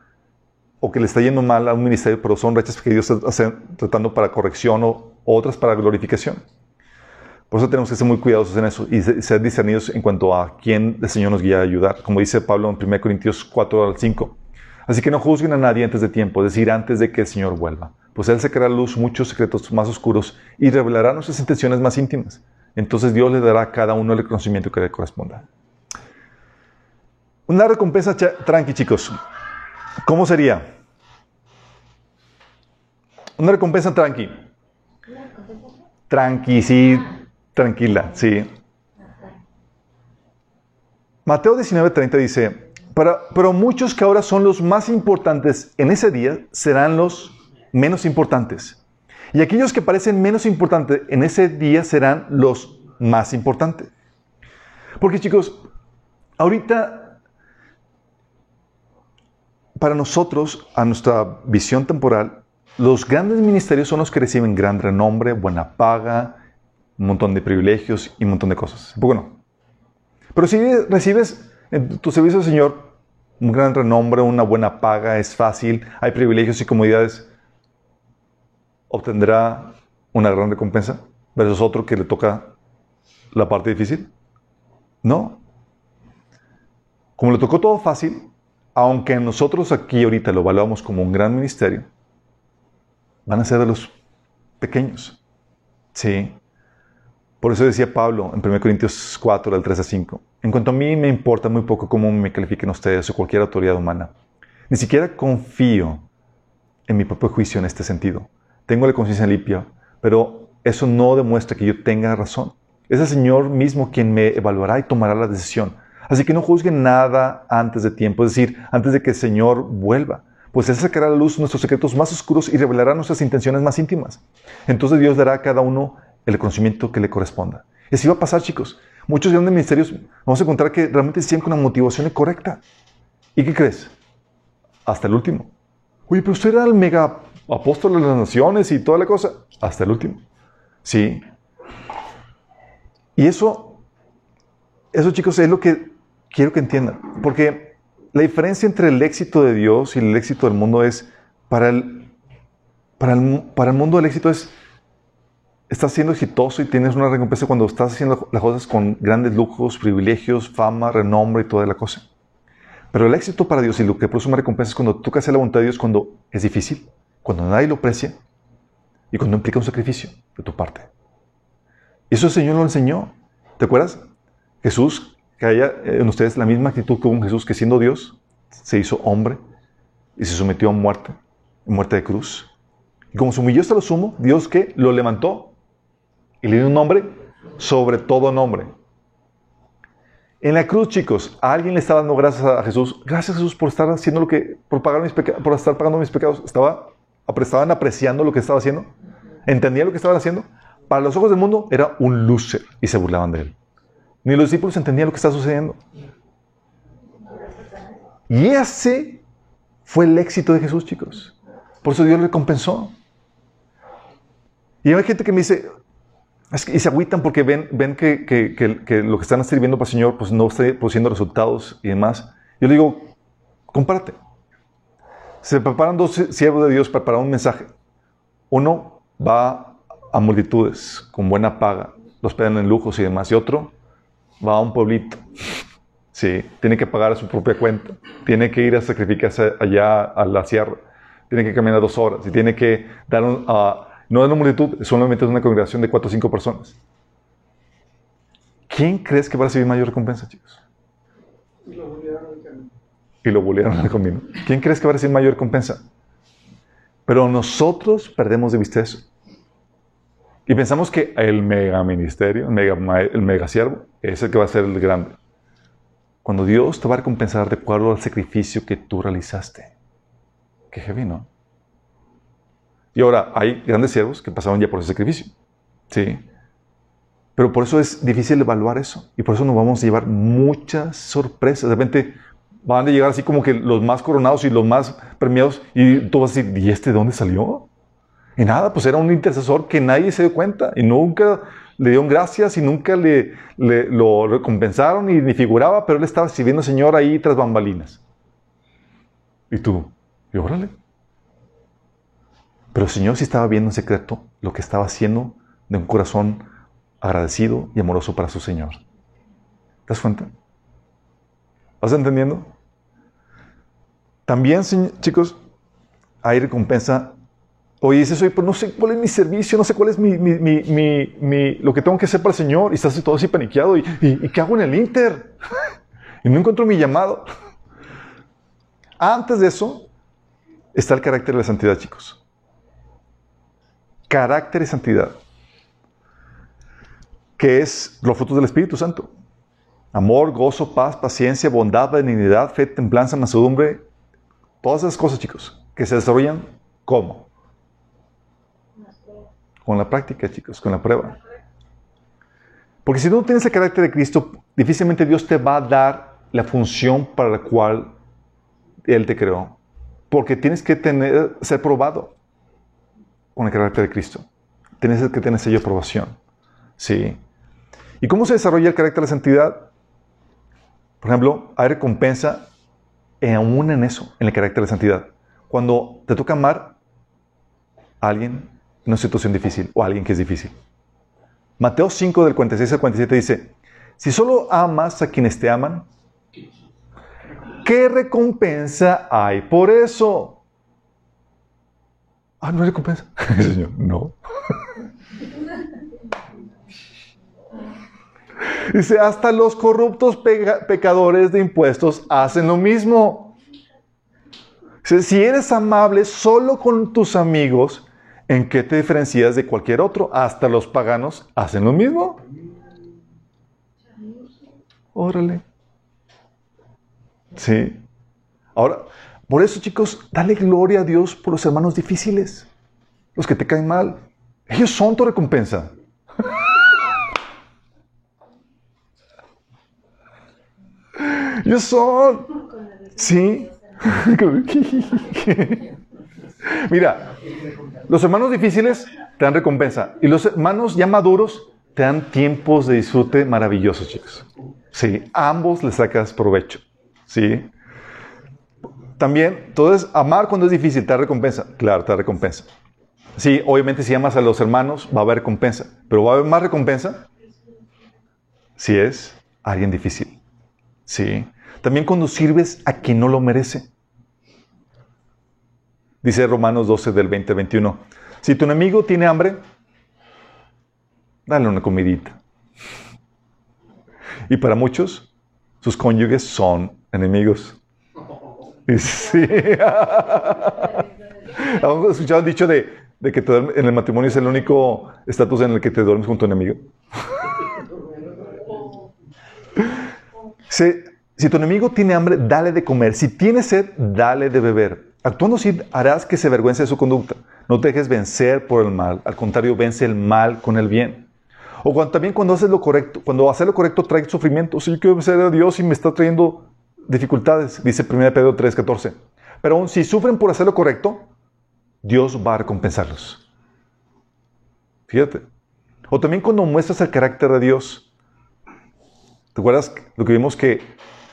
Speaker 1: o que le está yendo mal a un ministerio, pero son rachas que Dios está tratando para corrección o, otras para glorificación. Por eso tenemos que ser muy cuidadosos en eso y ser discernidos en cuanto a quién el Señor nos guía a ayudar. Como dice Pablo en 1 Corintios 4 al 5. Así que no juzguen a nadie antes de tiempo, es decir, antes de que el Señor vuelva, pues Él sacará a luz muchos secretos más oscuros y revelará nuestras intenciones más íntimas. Entonces Dios le dará a cada uno el reconocimiento que le corresponda. Una recompensa tranqui, chicos. ¿Cómo sería? Una recompensa tranqui. Tranqui, sí, tranquila, sí. Mateo 19:30 dice, pero, pero muchos que ahora son los más importantes en ese día serán los menos importantes. Y aquellos que parecen menos importantes en ese día serán los más importantes. Porque chicos, ahorita, para nosotros, a nuestra visión temporal, los grandes ministerios son los que reciben gran renombre, buena paga, un montón de privilegios y un montón de cosas. Bueno, pero si recibes en tu servicio Señor un gran renombre, una buena paga, es fácil, hay privilegios y comodidades, obtendrá una gran recompensa versus otro que le toca la parte difícil. No. Como le tocó todo fácil, aunque nosotros aquí ahorita lo evaluamos como un gran ministerio, van a ser de los pequeños. Sí. Por eso decía Pablo en 1 Corintios 4, del 3 a 5. En cuanto a mí me importa muy poco cómo me califiquen ustedes o cualquier autoridad humana. Ni siquiera confío en mi propio juicio en este sentido. Tengo la conciencia limpia, pero eso no demuestra que yo tenga razón. Es el Señor mismo quien me evaluará y tomará la decisión. Así que no juzguen nada antes de tiempo, es decir, antes de que el Señor vuelva, pues Él sacará a la luz nuestros secretos más oscuros y revelará nuestras intenciones más íntimas. Entonces Dios dará a cada uno el conocimiento que le corresponda. Y así va a pasar, chicos. Muchos grandes ministerios vamos a encontrar que realmente siguen con la motivación correcta. ¿Y qué crees? Hasta el último. Oye, pero usted era el mega apóstol de las naciones y toda la cosa. Hasta el último. Sí. Y eso, eso chicos, es lo que quiero que entiendan. Porque la diferencia entre el éxito de Dios y el éxito del mundo es, para el, para el, para el mundo el éxito es estás siendo exitoso y tienes una recompensa cuando estás haciendo las cosas con grandes lujos, privilegios, fama, renombre y toda la cosa. Pero el éxito para Dios y lo que produce una recompensa es cuando tú hacer la voluntad de Dios cuando es difícil, cuando nadie lo aprecia y cuando implica un sacrificio de tu parte. Eso el Señor lo enseñó. ¿Te acuerdas? Jesús, que haya en ustedes la misma actitud que un Jesús que siendo Dios se hizo hombre y se sometió a muerte, muerte de cruz. Y como se humilló hasta lo sumo, Dios que lo levantó y le dio un nombre sobre todo nombre. En la cruz, chicos, a alguien le estaba dando gracias a Jesús. Gracias Jesús por estar haciendo lo que, por pagar mis por estar pagando mis pecados. Estaba, estaban apreciando lo que estaba haciendo. Entendían lo que estaban haciendo. Para los ojos del mundo era un loser y se burlaban de él. Ni los discípulos entendían lo que estaba sucediendo. Y ese fue el éxito de Jesús, chicos. Por eso Dios le recompensó. Y hay gente que me dice, y se agüitan porque ven, ven que, que, lo que están sirviendo para el Señor pues no está produciendo resultados y demás. Yo le digo, compárate. Se preparan dos siervos de Dios para, para un mensaje. Uno va a multitudes con buena paga, los pedan en lujos y demás. Y otro va a un pueblito. Sí, tiene que pagar a su propia cuenta. Tiene que ir a sacrificarse allá a la sierra. Tiene que caminar dos horas. Y tiene que dar un, a no es una multitud, solamente es una congregación de cuatro o cinco personas. ¿Quién crees que va a recibir mayor recompensa, chicos? Y lo bullearon al camino. ¿Quién crees que va a recibir mayor recompensa? Pero nosotros perdemos de vista eso. Y pensamos que el mega ministerio, el mega, el mega siervo, es el que va a ser el grande. Cuando Dios te va a recompensar de acuerdo al sacrificio que tú realizaste. Qué heavy, ¿no? Y ahora hay grandes siervos que pasaron ya por ese sacrificio. Sí. Pero por eso es difícil evaluar eso. Y por eso nos vamos a llevar muchas sorpresas. De repente van a llegar así como que los más coronados y los más premiados. Y tú vas a decir, ¿y este de dónde salió? Y nada, pues era un intercesor que nadie se dio cuenta. Y nunca le dieron gracias y nunca le, lo recompensaron y ni figuraba. Pero él estaba sirviendo al Señor ahí tras bambalinas. Y tú, y órale. Pero el Señor sí estaba viendo en secreto lo que estaba haciendo de un corazón agradecido y amoroso para su Señor. ¿Te das cuenta? ¿Vas entendiendo? También, chicos, hay recompensa. Oye, dices, oye, pero no sé cuál es mi servicio, no sé cuál es mi, lo que tengo que hacer para el Señor. Y estás todo así paniqueado. ¿Y, y, qué hago en el Inter? y no encuentro mi llamado. Antes de eso está el carácter de la santidad, chicos. Carácter y santidad. Que es los frutos del Espíritu Santo. Amor, gozo, paz, paciencia, bondad, benignidad, fe, templanza, mansedumbre. Todas esas cosas, chicos, que se desarrollan ¿cómo? Con la práctica, chicos, con la prueba. Porque si no tienes el carácter de Cristo, difícilmente Dios te va a dar la función para la cual Él te creó. Porque tienes que tener, ser probado con el carácter de Cristo. Tienes que tener sello de aprobación. Sí. ¿Y cómo se desarrolla el carácter de santidad? Por ejemplo, hay recompensa aún en eso, en el carácter de santidad. Cuando te toca amar a alguien en una situación difícil o a alguien que es difícil. Mateo 5 del 46 al 47 dice, si solo amas a quienes te aman, ¿qué recompensa hay por eso? Ah, no hay recompensa. No. Dice, hasta los corruptos pecadores de impuestos hacen lo mismo. Si eres amable solo con tus amigos, ¿En qué te diferencias de cualquier otro? Hasta los paganos hacen lo mismo. Órale. Sí. Ahora, por eso chicos, dale gloria a Dios por los hermanos difíciles, los que te caen mal. Ellos son tu recompensa. Ellos son. Sí. Mira, los hermanos difíciles te dan recompensa y los hermanos ya maduros te dan tiempos de disfrute maravillosos, chicos. Sí, ambos les sacas provecho. Sí. También, entonces, amar cuando es difícil te da recompensa. Claro, te da recompensa. Sí, obviamente si amas a los hermanos va a haber recompensa, pero va a haber más recompensa si es alguien difícil. Sí. También cuando sirves a quien no lo merece. Dice Romanos 12 del 20 21. Si tu enemigo tiene hambre, dale una comidita. Y para muchos, sus cónyuges son enemigos. Sí. ¿Hemos escuchado el dicho de, que en el matrimonio es el único estatus en el que te duermes con tu enemigo? si tu enemigo tiene hambre, dale de comer. Si tiene sed, dale de beber Actuando así harás que se avergüence de su conducta. No te dejes vencer por el mal. Al contrario, vence el mal con el bien. O cuando, también cuando haces lo correcto, cuando hacer lo correcto trae sufrimiento. Si yo quiero vencer a Dios y me está trayendo dificultades, dice 1 Pedro 3:14. Pero aún si sufren por hacer lo correcto, Dios va a recompensarlos. Fíjate. O también cuando muestras el carácter de Dios. ¿Te acuerdas lo que vimos que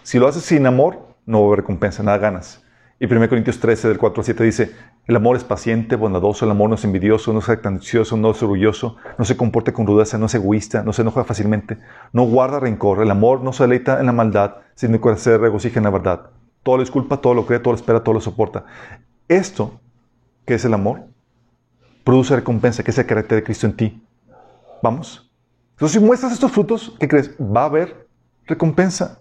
Speaker 1: si lo haces sin amor, no haber recompensa, nada ganas. Y 1 Corintios 13, del 4 al 7 dice, el amor es paciente, bondadoso, el amor no es envidioso, no es jactancioso, no es orgulloso, no se comporta con rudeza, no es egoísta, no se enoja fácilmente, no guarda rencor, el amor no se deleita en la maldad, sino que se regocija en la verdad. Todo lo disculpa, todo lo cree, todo lo espera, todo lo soporta. Esto, que es el amor, produce recompensa, que es el carácter de Cristo en ti. ¿Vamos? Entonces, si muestras estos frutos, ¿qué crees? Va a haber recompensa.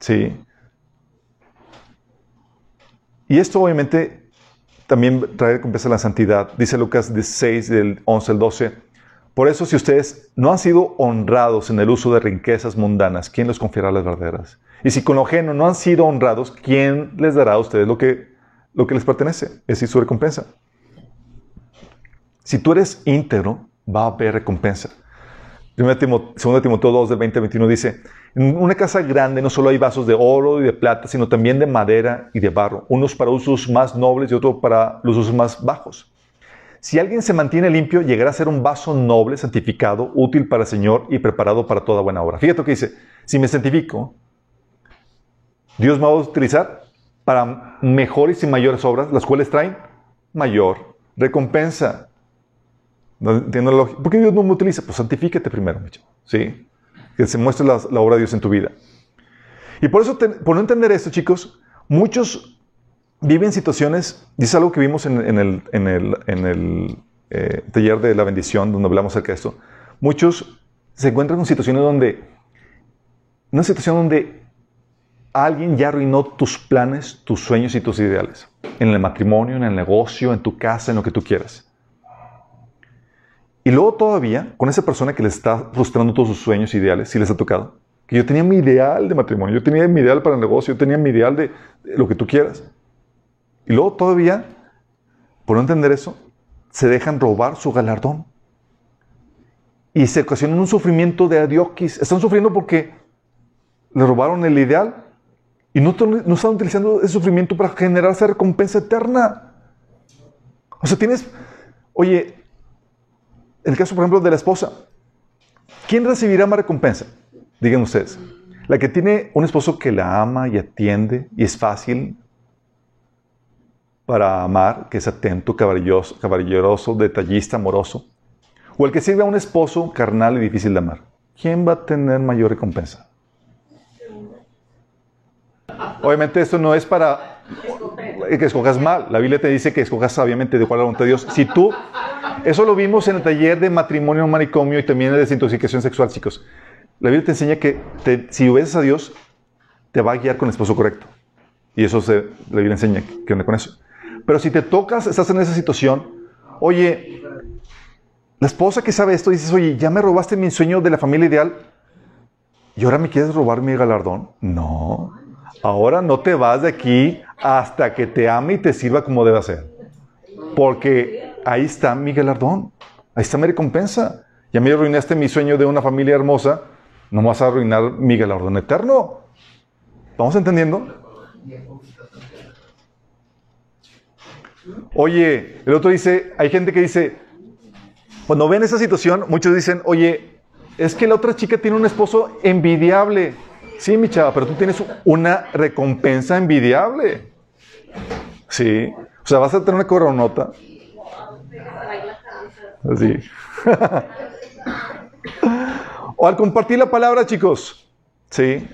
Speaker 1: Sí. Y esto obviamente también trae recompensa a la santidad. Dice Lucas 16, del 11 al 12. Por eso, si ustedes no han sido honrados en el uso de riquezas mundanas, ¿quién les confiará las verdaderas? Y si con lo ajeno no han sido honrados, ¿quién les dará a ustedes lo que, lo que les pertenece? Es decir, su recompensa. Si tú eres íntegro, va a haber recompensa. 2 Timoteo 2, del 20 al 21 dice, en una casa grande no solo hay vasos de oro y de plata, sino también de madera y de barro, unos para usos más nobles y otros para los usos más bajos. Si alguien se mantiene limpio, llegará a ser un vaso noble, santificado, útil para el Señor y preparado para toda buena obra. Fíjate lo que dice, si me santifico, Dios me va a utilizar para mejores y mayores obras, las cuales traen mayor recompensa. ¿Por qué Dios no me utiliza? Pues santifíquete primero, ¿sí? Que se muestre la, obra de Dios en tu vida. Y por eso, por no entender esto, chicos, muchos viven situaciones, dice algo que vimos en, el, en el, eh, taller de la bendición, donde hablamos acerca de esto, muchos se encuentran en situaciones donde, una situación donde alguien ya arruinó tus planes, tus sueños y tus ideales. En el matrimonio, en el negocio, en tu casa, en lo que tú quieras. Y luego todavía, con esa persona que le está frustrando todos sus sueños ideales, si les ha tocado, que yo tenía mi ideal de matrimonio, yo tenía mi ideal para el negocio, yo tenía mi ideal de, lo que tú quieras. Y luego todavía, por no entender eso, se dejan robar su galardón. Y se ocasionan un sufrimiento de adioquis. Están sufriendo porque le robaron el ideal y no, no están utilizando ese sufrimiento para generar esa recompensa eterna. O sea, tienes, oye, en el caso, por ejemplo, de la esposa, ¿quién recibirá más recompensa? Digan ustedes. La que tiene un esposo que la ama y atiende y es fácil para amar, que es atento, caballeroso, caballeroso, detallista, amoroso. O el que sirve a un esposo carnal y difícil de amar. ¿Quién va a tener mayor recompensa? Obviamente esto no es para que escojas mal. La Biblia te dice que escojas sabiamente de cuál la voluntad de Dios. Si tú, eso lo vimos en el taller de matrimonio en manicomio y también de desintoxicación sexual, chicos. La Biblia te enseña que si obedeces a Dios, te va a guiar con el esposo correcto. Y eso se, la Biblia enseña que onda con eso. Pero si te tocas, estás en esa situación, oye, la esposa que sabe esto dices, oye, ya me robaste mi sueño de la familia ideal y ahora me quieres robar mi galardón. No, ahora no te vas de aquí hasta que te ame y te sirva como debe ser. Porque ahí está mi galardón, ahí está mi recompensa. Ya me arruinaste mi sueño de una familia hermosa, no vas a arruinar mi galardón eterno. ¿Vamos entendiendo? Oye, el otro dice, hay gente que dice, cuando ven esa situación, muchos dicen, oye, es que la otra chica tiene un esposo envidiable. Sí, mi chava, pero tú tienes una recompensa envidiable. Sí. O sea, vas a tener una coronota. Así. O al compartir la palabra, chicos. ¿Sí?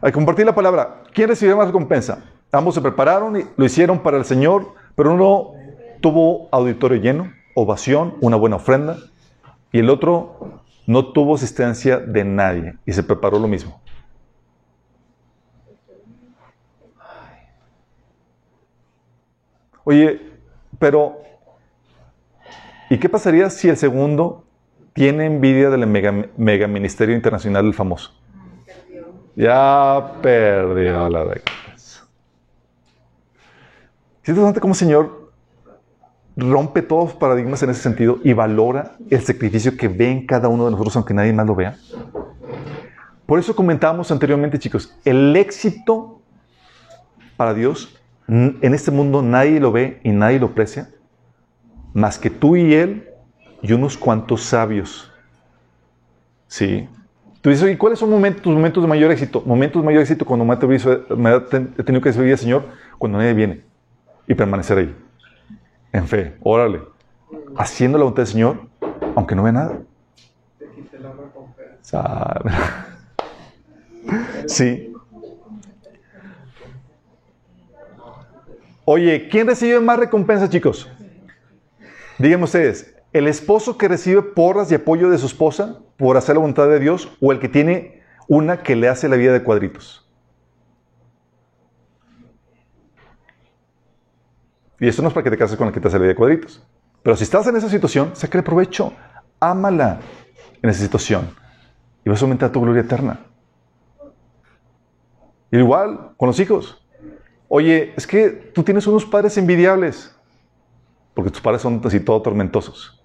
Speaker 1: Al compartir la palabra, ¿quién recibió más recompensa? Ambos se prepararon y lo hicieron para el Señor, pero uno tuvo auditorio lleno, ovación, una buena ofrenda, y el otro no tuvo asistencia de nadie y se preparó lo mismo. Oye, pero ¿y qué pasaría si el segundo tiene envidia del mega, ministerio internacional del famoso. Ya perdió la recompensa. Es interesante cómo el Señor rompe todos los paradigmas en ese sentido y valora el sacrificio que ve en cada uno de nosotros, aunque nadie más lo vea. Por eso comentábamos anteriormente, chicos, el éxito para Dios en este mundo nadie lo ve y nadie lo aprecia, más que tú y Él y unos cuantos sabios. ¿Sí? Tú dices, ¿y cuáles son tus momentos de mayor éxito? Momentos de mayor éxito cuando me, he tenido que servir al Señor, cuando nadie viene y permanecer ahí. En fe, órale. Haciendo la voluntad del Señor, aunque no vea nada. Sí. Oye, ¿quién recibe más recompensa, chicos? Díganme ustedes, el esposo que recibe porras y apoyo de su esposa por hacer la voluntad de Dios o el que tiene una que le hace la vida de cuadritos. Y eso no es para que te cases con el que te hace la vida de cuadritos. Pero si estás en esa situación, saca provecho. Ámala en esa situación. Y vas a aumentar tu gloria eterna. igual con los hijos. Oye, es que tú tienes unos padres envidiables. Porque tus padres son así todo tormentosos.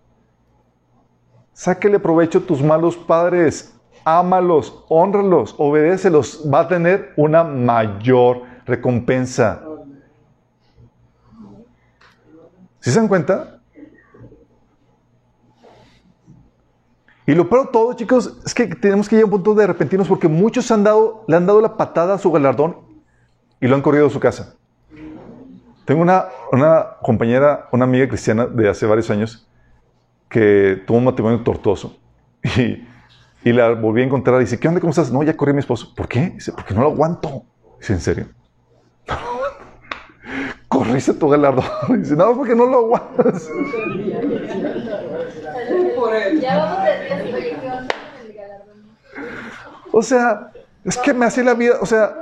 Speaker 1: Sáquele provecho a tus malos padres, ámalos, honralos, obedécelos. Va a tener una mayor recompensa. ¿Sí se dan cuenta? Y lo peor de todo, chicos, es que tenemos que llegar a un punto de arrepentirnos porque muchos han dado, le han dado la patada a su galardón y lo han corrido a su casa. Tengo una, una compañera, una amiga cristiana de hace varios años, que tuvo un matrimonio tortuoso. Y, y la volví a encontrar y dice, ¿qué onda? ¿Cómo estás? No, ya corrí a mi esposo. ¿Por qué? Dice, porque no lo aguanto. Dice, ¿en serio? Corriste tu galardón. Dice, no, porque no lo aguantas. O sea, Es que me hace la vida, o sea,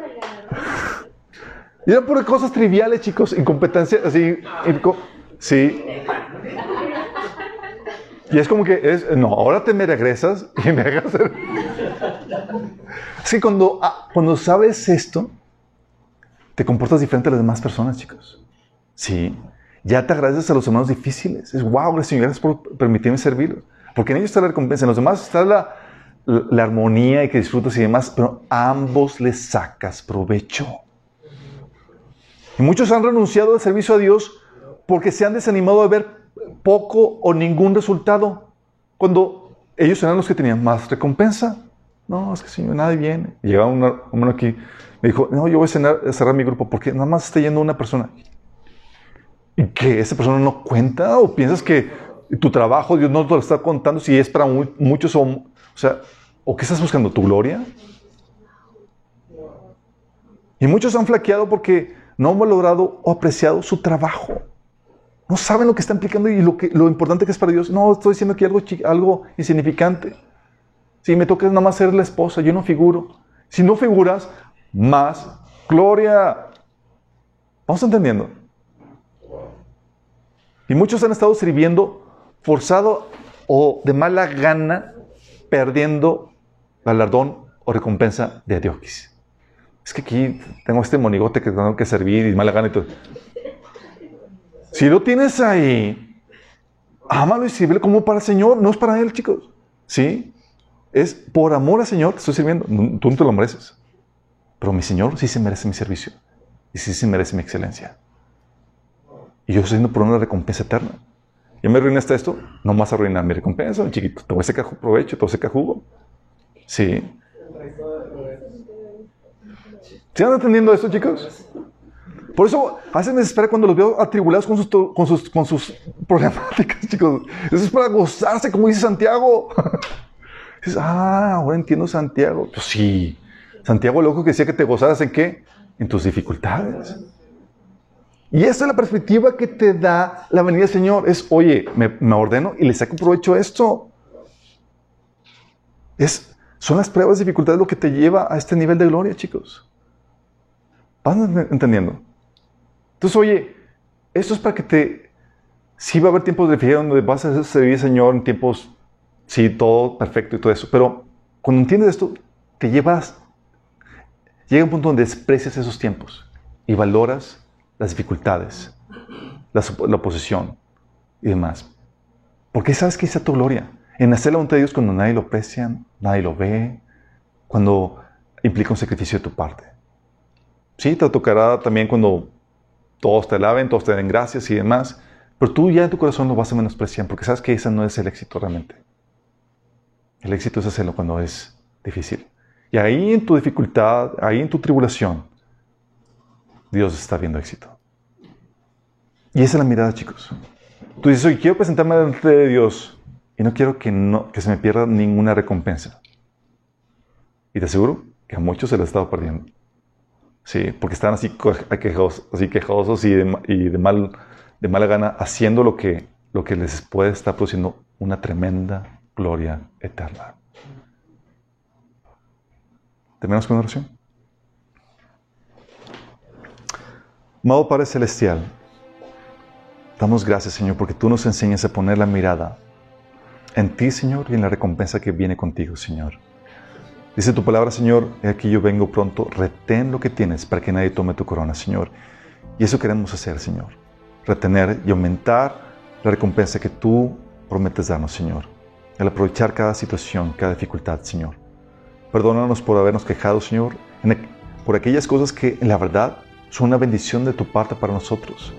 Speaker 1: y eran por cosas triviales, chicos, incompetencia, así, sí. Y es como que, es, no, ahora te me regresas y me hagas Así que cuando, ah, cuando sabes esto, te comportas diferente a las demás personas, chicos. Sí. Ya te agradeces a los hermanos difíciles. Es wow, gracias, gracias por permitirme servir. Porque en ellos está la recompensa, en los demás está la, la, armonía y que disfrutas y demás, pero a ambos les sacas provecho. Y muchos han renunciado al servicio a Dios porque se han desanimado de ver poco o ningún resultado, cuando ellos eran los que tenían más recompensa. No, es que Señor, nadie viene. Llegaba un hombre aquí, me dijo, no, yo voy a cerrar, mi grupo porque nada más está yendo una persona. ¿Y que esa persona no cuenta? ¿O piensas que tu trabajo Dios no te lo está contando si es para muchos? O, o sea, ¿o qué estás buscando? ¿Tu gloria? Y muchos han flaqueado porque no han valorado o apreciado su trabajo. No saben lo que está implicando y lo, que, lo importante que es para Dios. No, estoy diciendo que algo, algo insignificante. Si me toca nada más ser la esposa, yo no figuro. Si no figuras, más gloria. ¿Vamos entendiendo? Y muchos han estado sirviendo forzado o de mala gana, perdiendo galardón o recompensa de Dios. Es que aquí tengo este monigote que tengo que servir y mala gana y todo. Si lo tienes ahí, ámalo y sirve como para el Señor, no es para Él, chicos. ¿Sí? Es por amor al Señor que estoy sirviendo. Tú no te lo mereces. Pero mi Señor sí se merece mi servicio. Y sí se merece mi excelencia. Y yo estoy haciendo por una recompensa eterna. Ya me arruinaste esto, no más arruinar mi recompensa, chiquito. Te voy a sacar provecho, te voy a sacar. Sí. ¿Se van entendiendo esto, chicos? Por eso a veces me desespera cuando los veo atribulados con sus, con sus, con sus problemáticas, chicos. Eso es para gozarse, como dice Santiago. Dices, ah, ahora entiendo Santiago. Pues sí, Santiago loco que decía que te gozaras en qué? En tus dificultades. Y esa es la perspectiva que te da la venida del Señor. Es, oye, me, ordeno y le saco provecho a esto. Es, son las pruebas, dificultades lo que te lleva a este nivel de gloria, chicos. ¿Van entendiendo? Entonces, oye, esto es para que te... Sí va a haber tiempos de fiel donde vas a servir, Señor, en tiempos, sí, todo perfecto y todo eso. Pero cuando entiendes esto, te llevas... Llega un punto donde desprecias esos tiempos y valoras las dificultades, la, la oposición y demás. Porque sabes que está tu gloria. En hacer la voluntad de Dios cuando nadie lo aprecia, nadie lo ve, cuando implica un sacrificio de tu parte. Sí, te tocará también cuando todos te alaben, todos te den gracias y demás, pero tú ya en tu corazón lo vas a menospreciar porque sabes que ese no es el éxito realmente. El éxito es hacerlo cuando es difícil. Y ahí en tu dificultad, ahí en tu tribulación, Dios está viendo éxito. Y esa es la mirada, chicos. Tú dices, oye, quiero presentarme delante de Dios y no quiero que, no, que se me pierda ninguna recompensa. Y te aseguro que a muchos se les ha estado perdiendo. Sí, porque están así quejosos, y de, mal, de mala gana haciendo lo que, lo que les puede estar produciendo una tremenda gloria eterna. ¿Terminamos con una oración? Amado Padre Celestial, damos gracias, Señor, porque tú nos enseñas a poner la mirada en ti, Señor, y en la recompensa que viene contigo, Señor. Dice tu palabra, Señor, aquí yo vengo pronto, retén lo que tienes para que nadie tome tu corona, Señor. Y eso queremos hacer, Señor. Retener y aumentar la recompensa que tú prometes darnos, Señor. Al aprovechar cada situación, cada dificultad, Señor. Perdónanos por habernos quejado, Señor, por aquellas cosas que en la verdad son una bendición de tu parte para nosotros.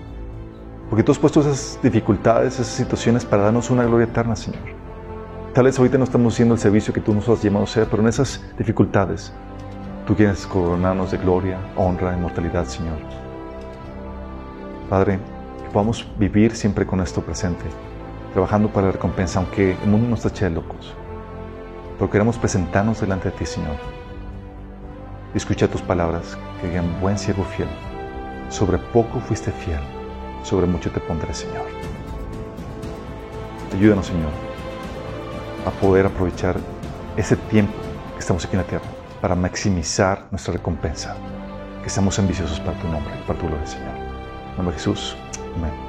Speaker 1: Porque tú has puesto esas dificultades, esas situaciones para darnos una gloria eterna, Señor. Tal vez ahorita no estamos haciendo el servicio que tú nos has llamado a hacer, pero en esas dificultades tú quieres coronarnos de gloria, honra, inmortalidad, Señor. Padre, que podamos vivir siempre con esto presente, trabajando para la recompensa, aunque el mundo nos eche de locos. Pero queremos presentarnos delante de ti, Señor. Escucha tus palabras, que digan, buen siervo fiel, sobre poco fuiste fiel, sobre mucho te pondré, Señor. Ayúdanos, Señor a poder aprovechar ese tiempo que estamos aquí en la tierra para maximizar nuestra recompensa. Que seamos ambiciosos para tu nombre para tu gloria, Señor. En nombre de Jesús. Amén.